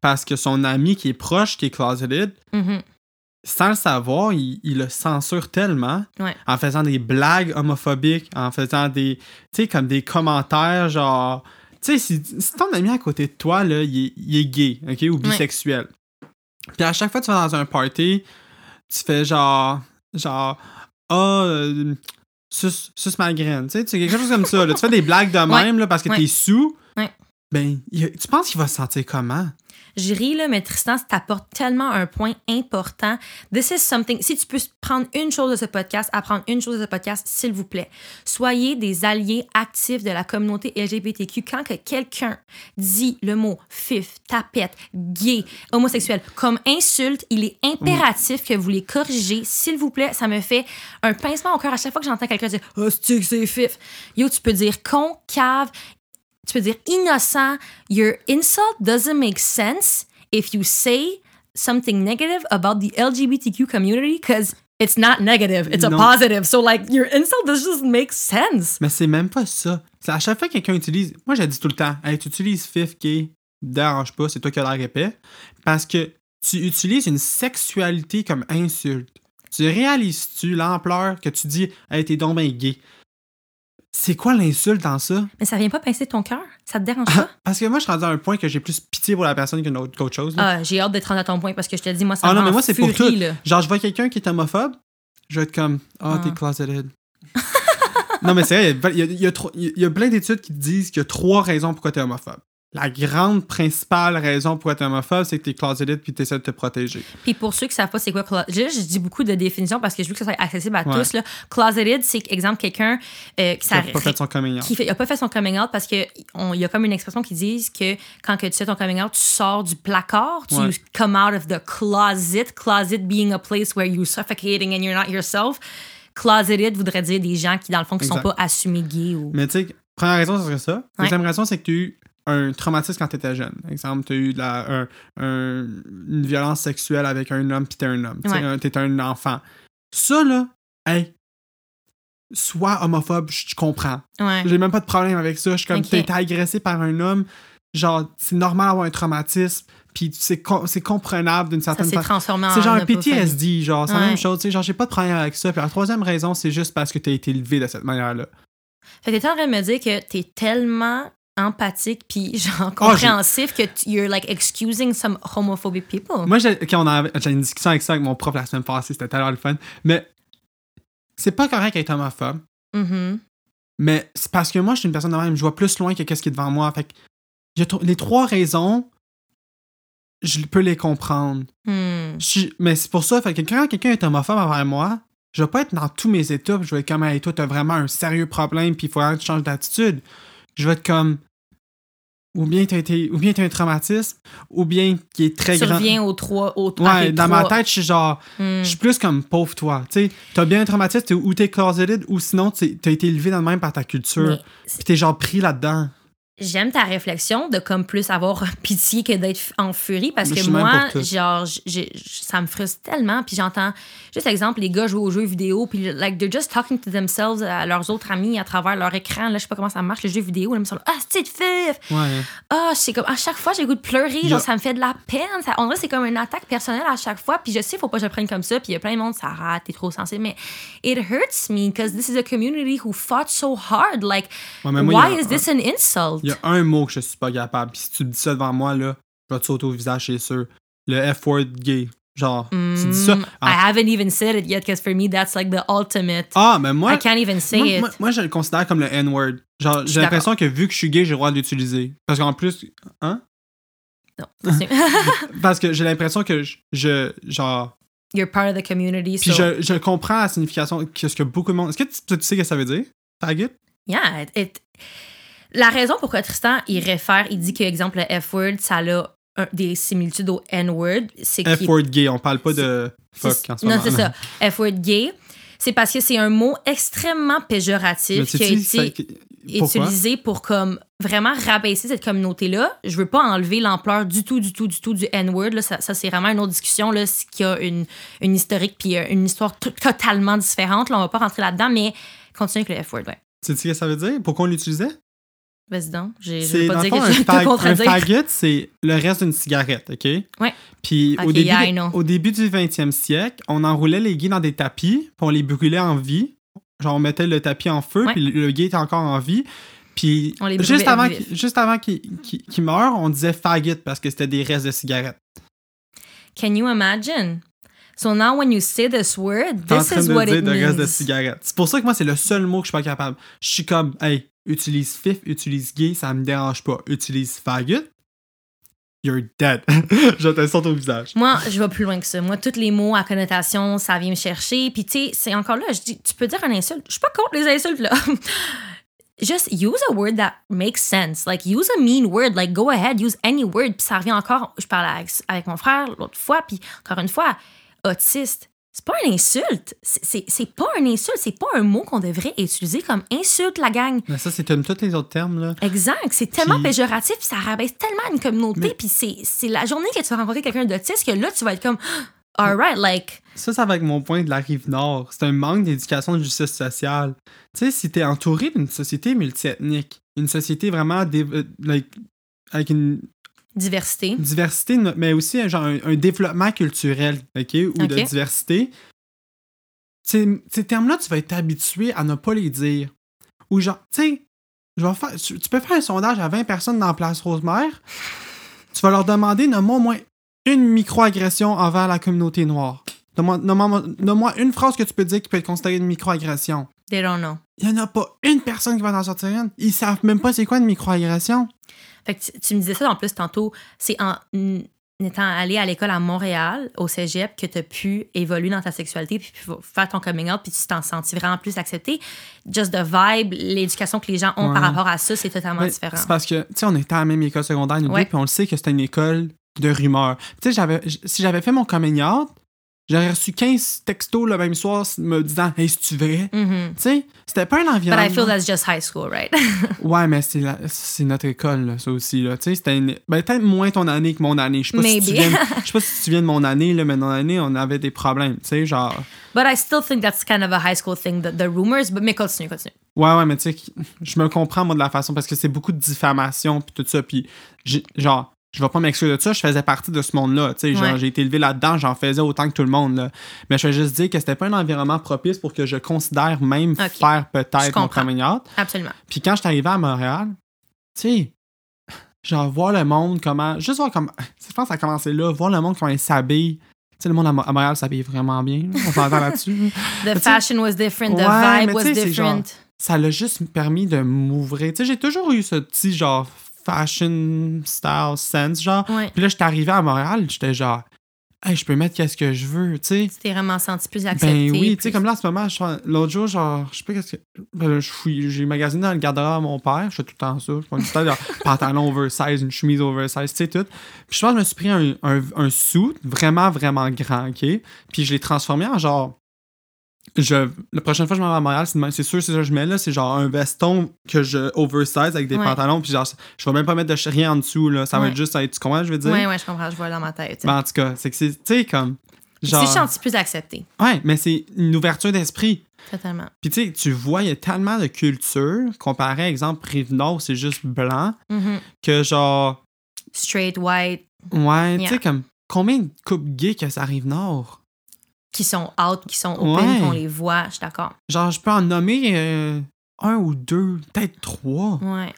parce que son ami qui est proche, qui est closeted, Mhm. sans le savoir, il, il le censure tellement Ouais. en faisant des blagues homophobiques, en faisant des, tu sais, comme des commentaires genre, tu sais, si, si ton ami à côté de toi, là, il est, il est gay, ok, ou bisexuel. Puis à chaque fois que tu vas dans un party, tu fais genre, genre, ah, euh, suce, suce ma graine, tu sais, quelque chose comme ça, là. Tu fais des blagues de Ouais. même, là, parce que Ouais. t'es sous. Ouais. Ben, il- tu penses qu'il va se sentir comment? Je ris, là, mais Tristan, t'apporte tellement un point important. This is something. Si tu peux prendre une chose de ce podcast, apprendre une chose de ce podcast, s'il vous plaît. Soyez des alliés actifs de la communauté LGBTQ. Quand que quelqu'un dit le mot fif, tapette, gay, homosexuel comme insulte, il est impératif que vous les corrigez. S'il vous plaît, ça me fait un pincement au cœur à chaque fois que j'entends quelqu'un dire Oh, c'est fif. Yo, tu peux dire con, cave, tu peux dire innocent. Your insult doesn't make sense if you say something negative about the LGBTQ community because it's not negative, it's a positive. So, like, your insult doesn't make sense. Mais c'est même pas ça. C'est à chaque fois que quelqu'un utilise. Moi, j'ai dit tout le temps, hey, tu utilises fif, gay, dérange pas, c'est toi qui as l'air épais. Parce que tu utilises une sexualité comme insulte. Tu réalises-tu l'ampleur que tu dis, hey, t'es donc ben gay? C'est quoi l'insulte dans ça? Mais ça vient pas pincer ton cœur? Ça te dérange pas? Parce que moi, je suis rendu à un point que j'ai plus pitié pour la personne qu'une autre- qu'autre chose. là. Ah, j'ai hâte d'être rendu à ton point parce que je te dis, moi, ça Ah non, mais moi, c'est pour tout. là. Genre, je vois quelqu'un qui est homophobe, je vais être comme, ah, Ah. t'es closeted. non, mais c'est vrai, il y a, il y a- il y a trop- il y a plein d'études qui te disent qu'il y a trois raisons pourquoi t'es homophobe. La grande principale raison pourquoi t'es homophobe, c'est que t'es closeted puis t'essaies de te protéger. Puis pour ceux qui savent pas c'est quoi closeted, je, dis beaucoup de définitions parce que je veux que ça soit accessible à Ouais. tous. Là. Closeted, c'est exemple quelqu'un euh, qui Qui a ça- pas fait son coming out. qui fait, a pas fait son coming out parce que il y a comme une expression qui dit que quand que tu fais ton coming out, tu sors du placard, tu Ouais. come out of the closet, closet being a place where you're suffocating and you're not yourself. Closeted voudrait dire des gens qui dans le fond qui sont pas assumés gays ou Mais tu sais, première raison, ce serait ça. Ouais. Deuxième raison, c'est que tu un traumatisme quand tu étais jeune. Par exemple, tu as eu de la, un- un- une violence sexuelle avec un homme puis t'es un homme. Tu Ouais. es un enfant. Ça, là, hey, sois homophobe, je comprends. ouais. J'ai même pas de problème avec ça. Je suis comme, Ok. t'as été agressé par un homme. Genre, c'est normal d'avoir un traumatisme. puis c'est com- c'est comprenable d'une certaine façon. transformé en. C'est genre un. PTSD, genre, c'est la même chose, tu genre, j'ai pas de problème avec ça. Puis la troisième raison, c'est juste parce que t'as été élevé de cette manière-là. Fait que t'es en train de me dire que t'es tellement empathique puis genre Ah, compréhensif que t- you're like excusing some homophobic people. Moi, j'ai, quand on j'ai une discussion avec ça avec mon prof la semaine passée, c'était tellement le fun. Mais c'est pas correct d'être homophobe. Mhm. Mais c'est parce que moi, je suis une personne de même, je vois plus loin que qu'est-ce qui est devant moi. Fait que les trois raisons, je peux les comprendre. Hmm. Je mais c'est pour ça, fait que quand quelqu'un est homophobe envers moi, je vais pas être dans tous mes états, je vais être comme, hey, toi, t'as vraiment un sérieux problème, puis il faut que tu changes d'attitude. Je vais être comme, ou bien t'as été, ou bien t'as un traumatisme, ou bien qui est très Tu grand. reviens aux trois. Aux, à Ouais, tes dans ma tête, je suis genre, Hmm. je suis plus comme pauvre toi. Tu t'as bien un traumatisme, t'es- ou t'es closeted, ou sinon t'as été élevé dans le même par ta culture. Puis t'es genre pris là-dedans. J'aime ta réflexion de comme plus avoir pitié que d'être en furie parce que moi, genre, j- ça me frustre tellement. Puis j'entends, juste exemple, les gars jouent aux jeux vidéo, puis like, they're just talking to themselves à leurs autres amis à travers leur écran. Là, je sais pas comment ça marche, les jeux vidéo. Là, ils me sont là, ah, c'est fif! Ouais. Ah, c'est comme, à chaque fois, j'ai le goût de pleurer. Genre, ça me fait de la peine. Ça, on dirait c'est comme une attaque personnelle à chaque fois. Puis je sais, faut pas que je le prenne comme ça. Puis il y a plein de monde, ça rate, t'es trop sensible. Mais it hurts me because this is a community who fought so hard. Like, Ouais, moi, why a is this an insult? Il y a un mot que je suis pas capable. Puis si tu me dis ça devant moi, là, je vais te sauter au visage, c'est sûr. Le F-word gay. Genre, tu dis ça. Mm, Ah, I haven't even said it yet because for me, that's like the ultimate. ah, mais moi, I can't even say moi, it. moi, moi, je le considère comme le N-word. Genre, j'ai l'impression que vu que je suis gay, j'ai le droit de l'utiliser. Parce qu'en plus, hein? Non. Parce que j'ai l'impression que je, je- genre, You're part of the community. puis so, je, je comprends la signification que beaucoup de monde. Est-ce que tu, tu sais ce que ça veut dire? Faggot? Yeah. it- it- La raison pourquoi Tristan, il réfère, il dit que, exemple, le F-word, ça a un- des similitudes au N-word, F-word gay, on parle pas de fuck en ce Non, c'est ça. F-word gay. C'est parce que c'est un mot extrêmement péjoratif qui a été ça- utilisé pour comme vraiment rabaisser cette communauté-là. Je veux pas enlever l'ampleur du tout, du tout, du tout du N-word. là. Ça, ça, c'est vraiment une autre discussion là, qui a une, une historique puis euh, une histoire to- totalement différente. Là, on va pas rentrer là-dedans, mais continue avec le F-word. Ouais. Tu sais ce que ça veut dire? Pourquoi on l'utilisait? Vas-y donc. Je dans pas dire fond, que un, fag- un faggot, c'est le reste d'une cigarette, OK? Ouais. Puis au, début, yeah, au début du 20e siècle, on enroulait les gays dans des tapis, puis on les brûlait en vie. Genre, on mettait le tapis en feu, puis le, gay était encore en vie. Puis juste avant, juste avant qu'il qu'il- qu'il meure, on disait faggot parce que c'était des restes de cigarettes. Can you imagine? So now when you say this word, this is what it de restes de means. cigarettes. C'est pour ça que moi, c'est le seul mot que je suis pas capable. Je suis comme, hey, utilise fif, utilise gay, ça me dérange pas. Utilise faggot, you're dead. je te au visage. Moi, je vais plus loin que ça. Moi, tous les mots à connotation, ça vient me chercher. Puis, tu sais, c'est encore là, je dis, tu peux dire un insulte. Je suis pas contre les insultes, là. Just use a word that makes sense. Like, use a mean word. Like, go ahead, use any word. Ça revient encore. Je parlais avec, avec mon frère l'autre fois. Puis, encore une fois, autiste, c'est pas une insulte. C'est- pas une insulte. C'est pas un mot qu'on devrait utiliser comme insulte, la gang. Mais ça, c'est comme tous les autres termes, là. Exact. C'est tellement Puis- péjoratif, puis ça rabaisse tellement une communauté, Mais- puis c'est c'est la journée que tu vas rencontrer quelqu'un d'autiste que là, tu vas être comme, alright, like, Ça, ça va avec mon point de la rive nord. C'est un manque d'éducation de justice sociale. Tu sais, si t'es entouré d'une société multiethnique, une société vraiment euh, like, avec une diversité. diversité, mais aussi un, genre, un, un développement culturel, OK, ou de diversité, ces, ces termes-là, tu vas être habitué à ne pas les dire. Ou genre, tu sais, je vais faire, tu, tu peux faire un sondage à 20 personnes dans la place Rosemère, tu vas leur demander, nomme-moi au moins une microagression envers la communauté noire. Nomme-moi nomme-moi- nomme-moi une phrase que tu peux dire qui peut être considérée une microagression. They don't know. Il n'y en a pas une personne qui va en sortir une. Ils savent même pas c'est quoi une microagression. Fait que tu, tu me disais ça en plus tantôt, c'est en étant allé à l'école à Montréal, au cégep, que tu as pu évoluer dans ta sexualité, puis pu faire ton coming out, puis tu t'en senti vraiment plus accepté. Just the vibe, l'éducation que les gens ont par rapport à ça, c'est totalement différent. C'est parce que, tu sais, on était à la même école secondaire, nous Ouais. deux, puis on le sait que c'était une école de rumeurs. Tu sais, si j'avais fait mon coming out, j'aurais reçu 15 textos le même soir me disant Hey, c'est-tu vrai? Mhm. Tu sais, c'était pas un But environnement. I feel that's just high school, right? Ouais, mais c'est, la- c'est notre école, là, ça aussi. Là. Tu sais, c'était une- ben, peut-être moins ton année que mon année. Je sais pas, si tu, viens, je sais pas si tu te souviens de mon année, là, mais dans l'année, on avait des problèmes. Tu sais, genre. But I still think that's kind of a high school thing, the, the rumors. But mais continue, continue. Ouais, ouais, mais tu sais, je me comprends, moi, de la façon, parce que c'est beaucoup de diffamation, puis tout ça. Puis, genre, je vais pas m'excuser de ça, je faisais partie de ce monde-là. tu sais, genre, Ouais. J'ai été élevé là-dedans, j'en faisais autant que tout le monde. Là. Mais je vais juste dire que c'était pas un environnement propice pour que je considère même faire peut-être mon out. Absolument. Puis quand je suis arrivé à Montréal, tu sais, genre voir le monde, comment. Juste voir comment. Je pense que ça a commencé là, voir le monde, comment ils s'habillent. Tu sais, le monde à Mo- à Montréal s'habille vraiment bien. là. On s'entend là-dessus. The fashion was different, the Ouais, vibe was genre- different. Ça l'a juste permis de m'ouvrir. Tu sais, j'ai toujours eu ce petit genre fashion style sense, genre. Ouais. Puis là, j'étais arrivé à Montréal, j'étais genre, hey, je peux mettre qu'est-ce que je veux, tu sais. Tu t'es vraiment senti plus accepté. Ben oui, tu sais, comme là, en ce moment, l'autre jour, genre, je sais pas qu'est-ce que. ben je fouille- j'ai magasiné dans le garde-robe à mon père, je fais tout le temps ça. Je prends une petite genre, pantalon oversize, une chemise oversize, tu sais, tout. Puis je pense que je me suis pris un, un, un suit vraiment, vraiment grand, OK? Puis je l'ai transformé en genre. Je, la prochaine fois que je m'en vais à Montréal, c'est sûr, c'est ça que je mets là, c'est genre un veston que je oversize avec des Ouais. pantalons, puis genre, je vais même pas mettre de rien en dessous, là. Ça va être juste, ça va être- tu comprends, je veux dire? Ouais, ouais, je comprends, je vois dans ma tête. Ben, en tout cas, c'est que c'est, tu sais, comme. Tu Genre, t'es senti plus accepté. ouais, mais c'est une ouverture d'esprit. Totalement. Puis tu sais, tu vois, il y a tellement de cultures, comparé, exemple, Rive-Nord, c'est juste blanc, Mhm. que genre, Straight, white, ouais, tu sais, comme, combien de couples gays que ça arrive Nord? Qui sont out, qui sont open, Ouais. qu'on les voit, je suis d'accord. Genre, je peux en nommer euh, un ou deux, peut-être trois. Ouais,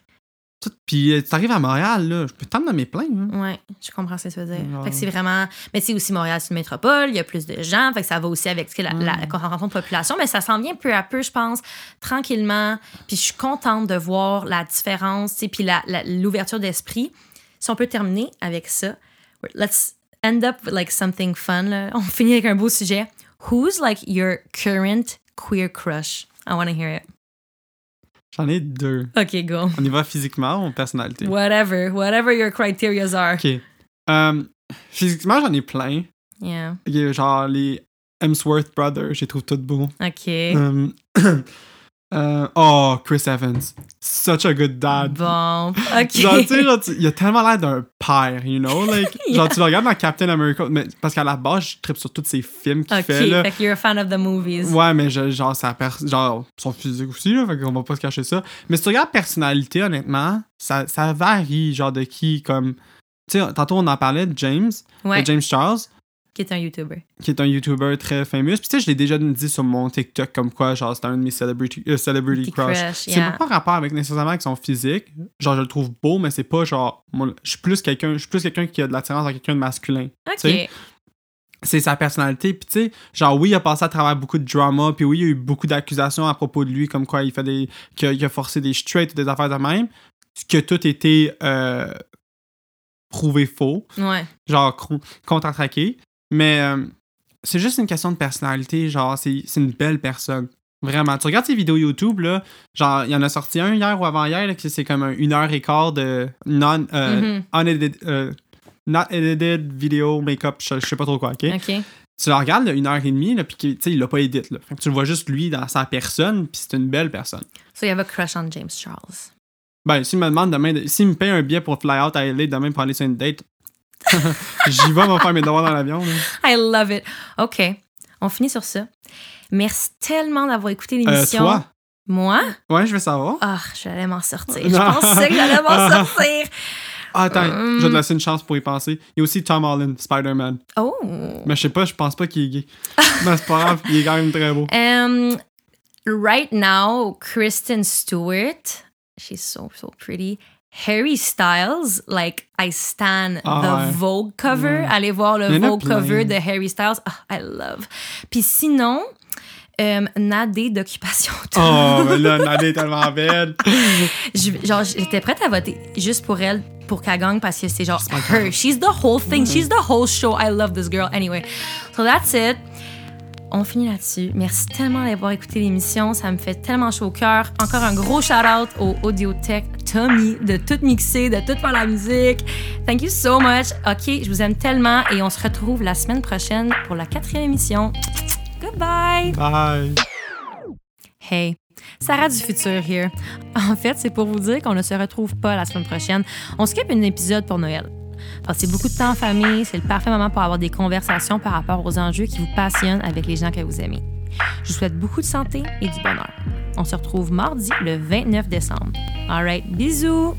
Tout- Puis euh, tu arrives à Montréal, là, je peux t'en nommer plein. hein. ouais, je comprends ce que tu veux dire. Ouais. Fait que c'est vraiment. Mais c'est aussi Montréal, c'est une métropole, il y a plus de gens, fait que ça va aussi avec la, la Mm. concentration de population, mais ça s'en vient peu à peu, je pense, tranquillement. Puis je suis contente de voir la différence, tu sais, puis la- la- l'ouverture d'esprit. Si on peut terminer avec ça, let's end up with like something fun. là. On finit avec un beau sujet. Who's like your current queer crush? I want to hear it. J'en ai deux. OK, go. On y va physiquement ou personnalité? Whatever, whatever your criterias are. Ok. Euh, physiquement, j'en ai plein. Yeah. Genre, les Hemsworth Brothers, je les trouve tous beaux. OK. Euh, euh, oh, Chris Evans. Such a good dad. Bon, OK. Genre, tu sais, il a tellement l'air d'un père, you know? Like, Genre, tu le regardes dans Captain America, mais parce qu'à la base, je tripe sur tous ces films qu'il OK, fait, là. fait que you're a fan of the movies. Ouais, mais je- genre, pers- genre, son physique aussi, là, fait qu'on va pas se cacher ça. Mais si tu regardes personnalité, honnêtement, ça, ça varie, genre, de qui, comme... Tu sais, tantôt, on en parlait de James, Ouais, de James Charles, qui est un YouTuber. qui est un YouTuber très fameux. Puis tu sais, je l'ai déjà dit sur mon TikTok, comme quoi, genre, c'est un de mes celebrity, euh, celebrity crush. crush, C'est yeah. pas rapport avec nécessairement avec son physique. Genre, je le trouve beau, mais c'est pas genre. moi, je suis plus quelqu'un qui a de l'attirance à quelqu'un de masculin. OK. C'est sa personnalité. Puis tu sais, genre, oui, il a passé à travers beaucoup de drama. Puis oui, il y a eu beaucoup d'accusations à propos de lui, comme quoi il fait des. qu'il a, forcé des straight ou des affaires de même. Ce qui a tout été euh, prouvé faux Ouais. genre contre-attaqué. Mais euh, c'est juste une question de personnalité. Genre, c'est une belle personne. Vraiment. Tu regardes ses vidéos YouTube, là, genre, il y en a sorti un hier ou avant-hier, là, que c'est comme un une heure et quart de non, euh, Mhm. unedited, euh, not edited video make-up, je, je sais pas trop quoi, ok? OK. Tu le regardes, là, une heure et demie, là, puis il l'a pas edit, là. Fait que tu le vois juste lui dans sa personne, puis c'est une belle personne. So you have a crush on James Charles. Ben, s'il me demande demain, de- s'il me paye un billet pour fly out à LA demain pour aller sur une date, j'y vais, me faire mes devoirs dans l'avion. I love it. OK. On finit sur ça. Merci tellement d'avoir écouté Euh, l'émission. toi? Moi? Ouais, je veux savoir. Ah, j'allais m'en sortir. Je Non. pensais que j'allais m'en sortir. Ah, attends, Hum. je vais te laisser une chance pour y penser. Il y a aussi Tom Holland, Spider-Man. Oh. Mais je sais pas, je pense pas qu'il est gay. Mais c'est pas grave, il est quand même très beau. Um, right now, Kristen Stewart, she's so so pretty. Harry Styles, like I stan Ah the ouais. Vogue cover. Mm. Allez voir le Vogue cover de Harry Styles. Ah, I love. Puis sinon, um, Nadé d'Occupation Oh, mais là, Nadia est tellement belle. Je- genre, j'étais prête à voter juste pour elle, pour qu'elle gagne, parce que c'est genre her. She's the whole thing. She's the whole show. I love this girl. Anyway, so that's it. On finit là-dessus. Merci tellement d'avoir écouté l'émission. Ça me fait tellement chaud au cœur. Encore un gros shout-out au Audiotech Tommy de tout mixer, de tout faire la musique. Thank you so much. OK, je vous aime tellement et on se retrouve la semaine prochaine pour la quatrième émission. Goodbye! Bye. Hey, Sarah du futur here. En fait, c'est pour vous dire qu'on ne se retrouve pas la semaine prochaine. On skip un épisode pour Noël. Passez beaucoup de temps en famille, c'est le parfait moment pour avoir des conversations par rapport aux enjeux qui vous passionnent avec les gens que vous aimez. Je vous souhaite beaucoup de santé et du bonheur. On se retrouve mardi le 29 décembre. All right, bisous!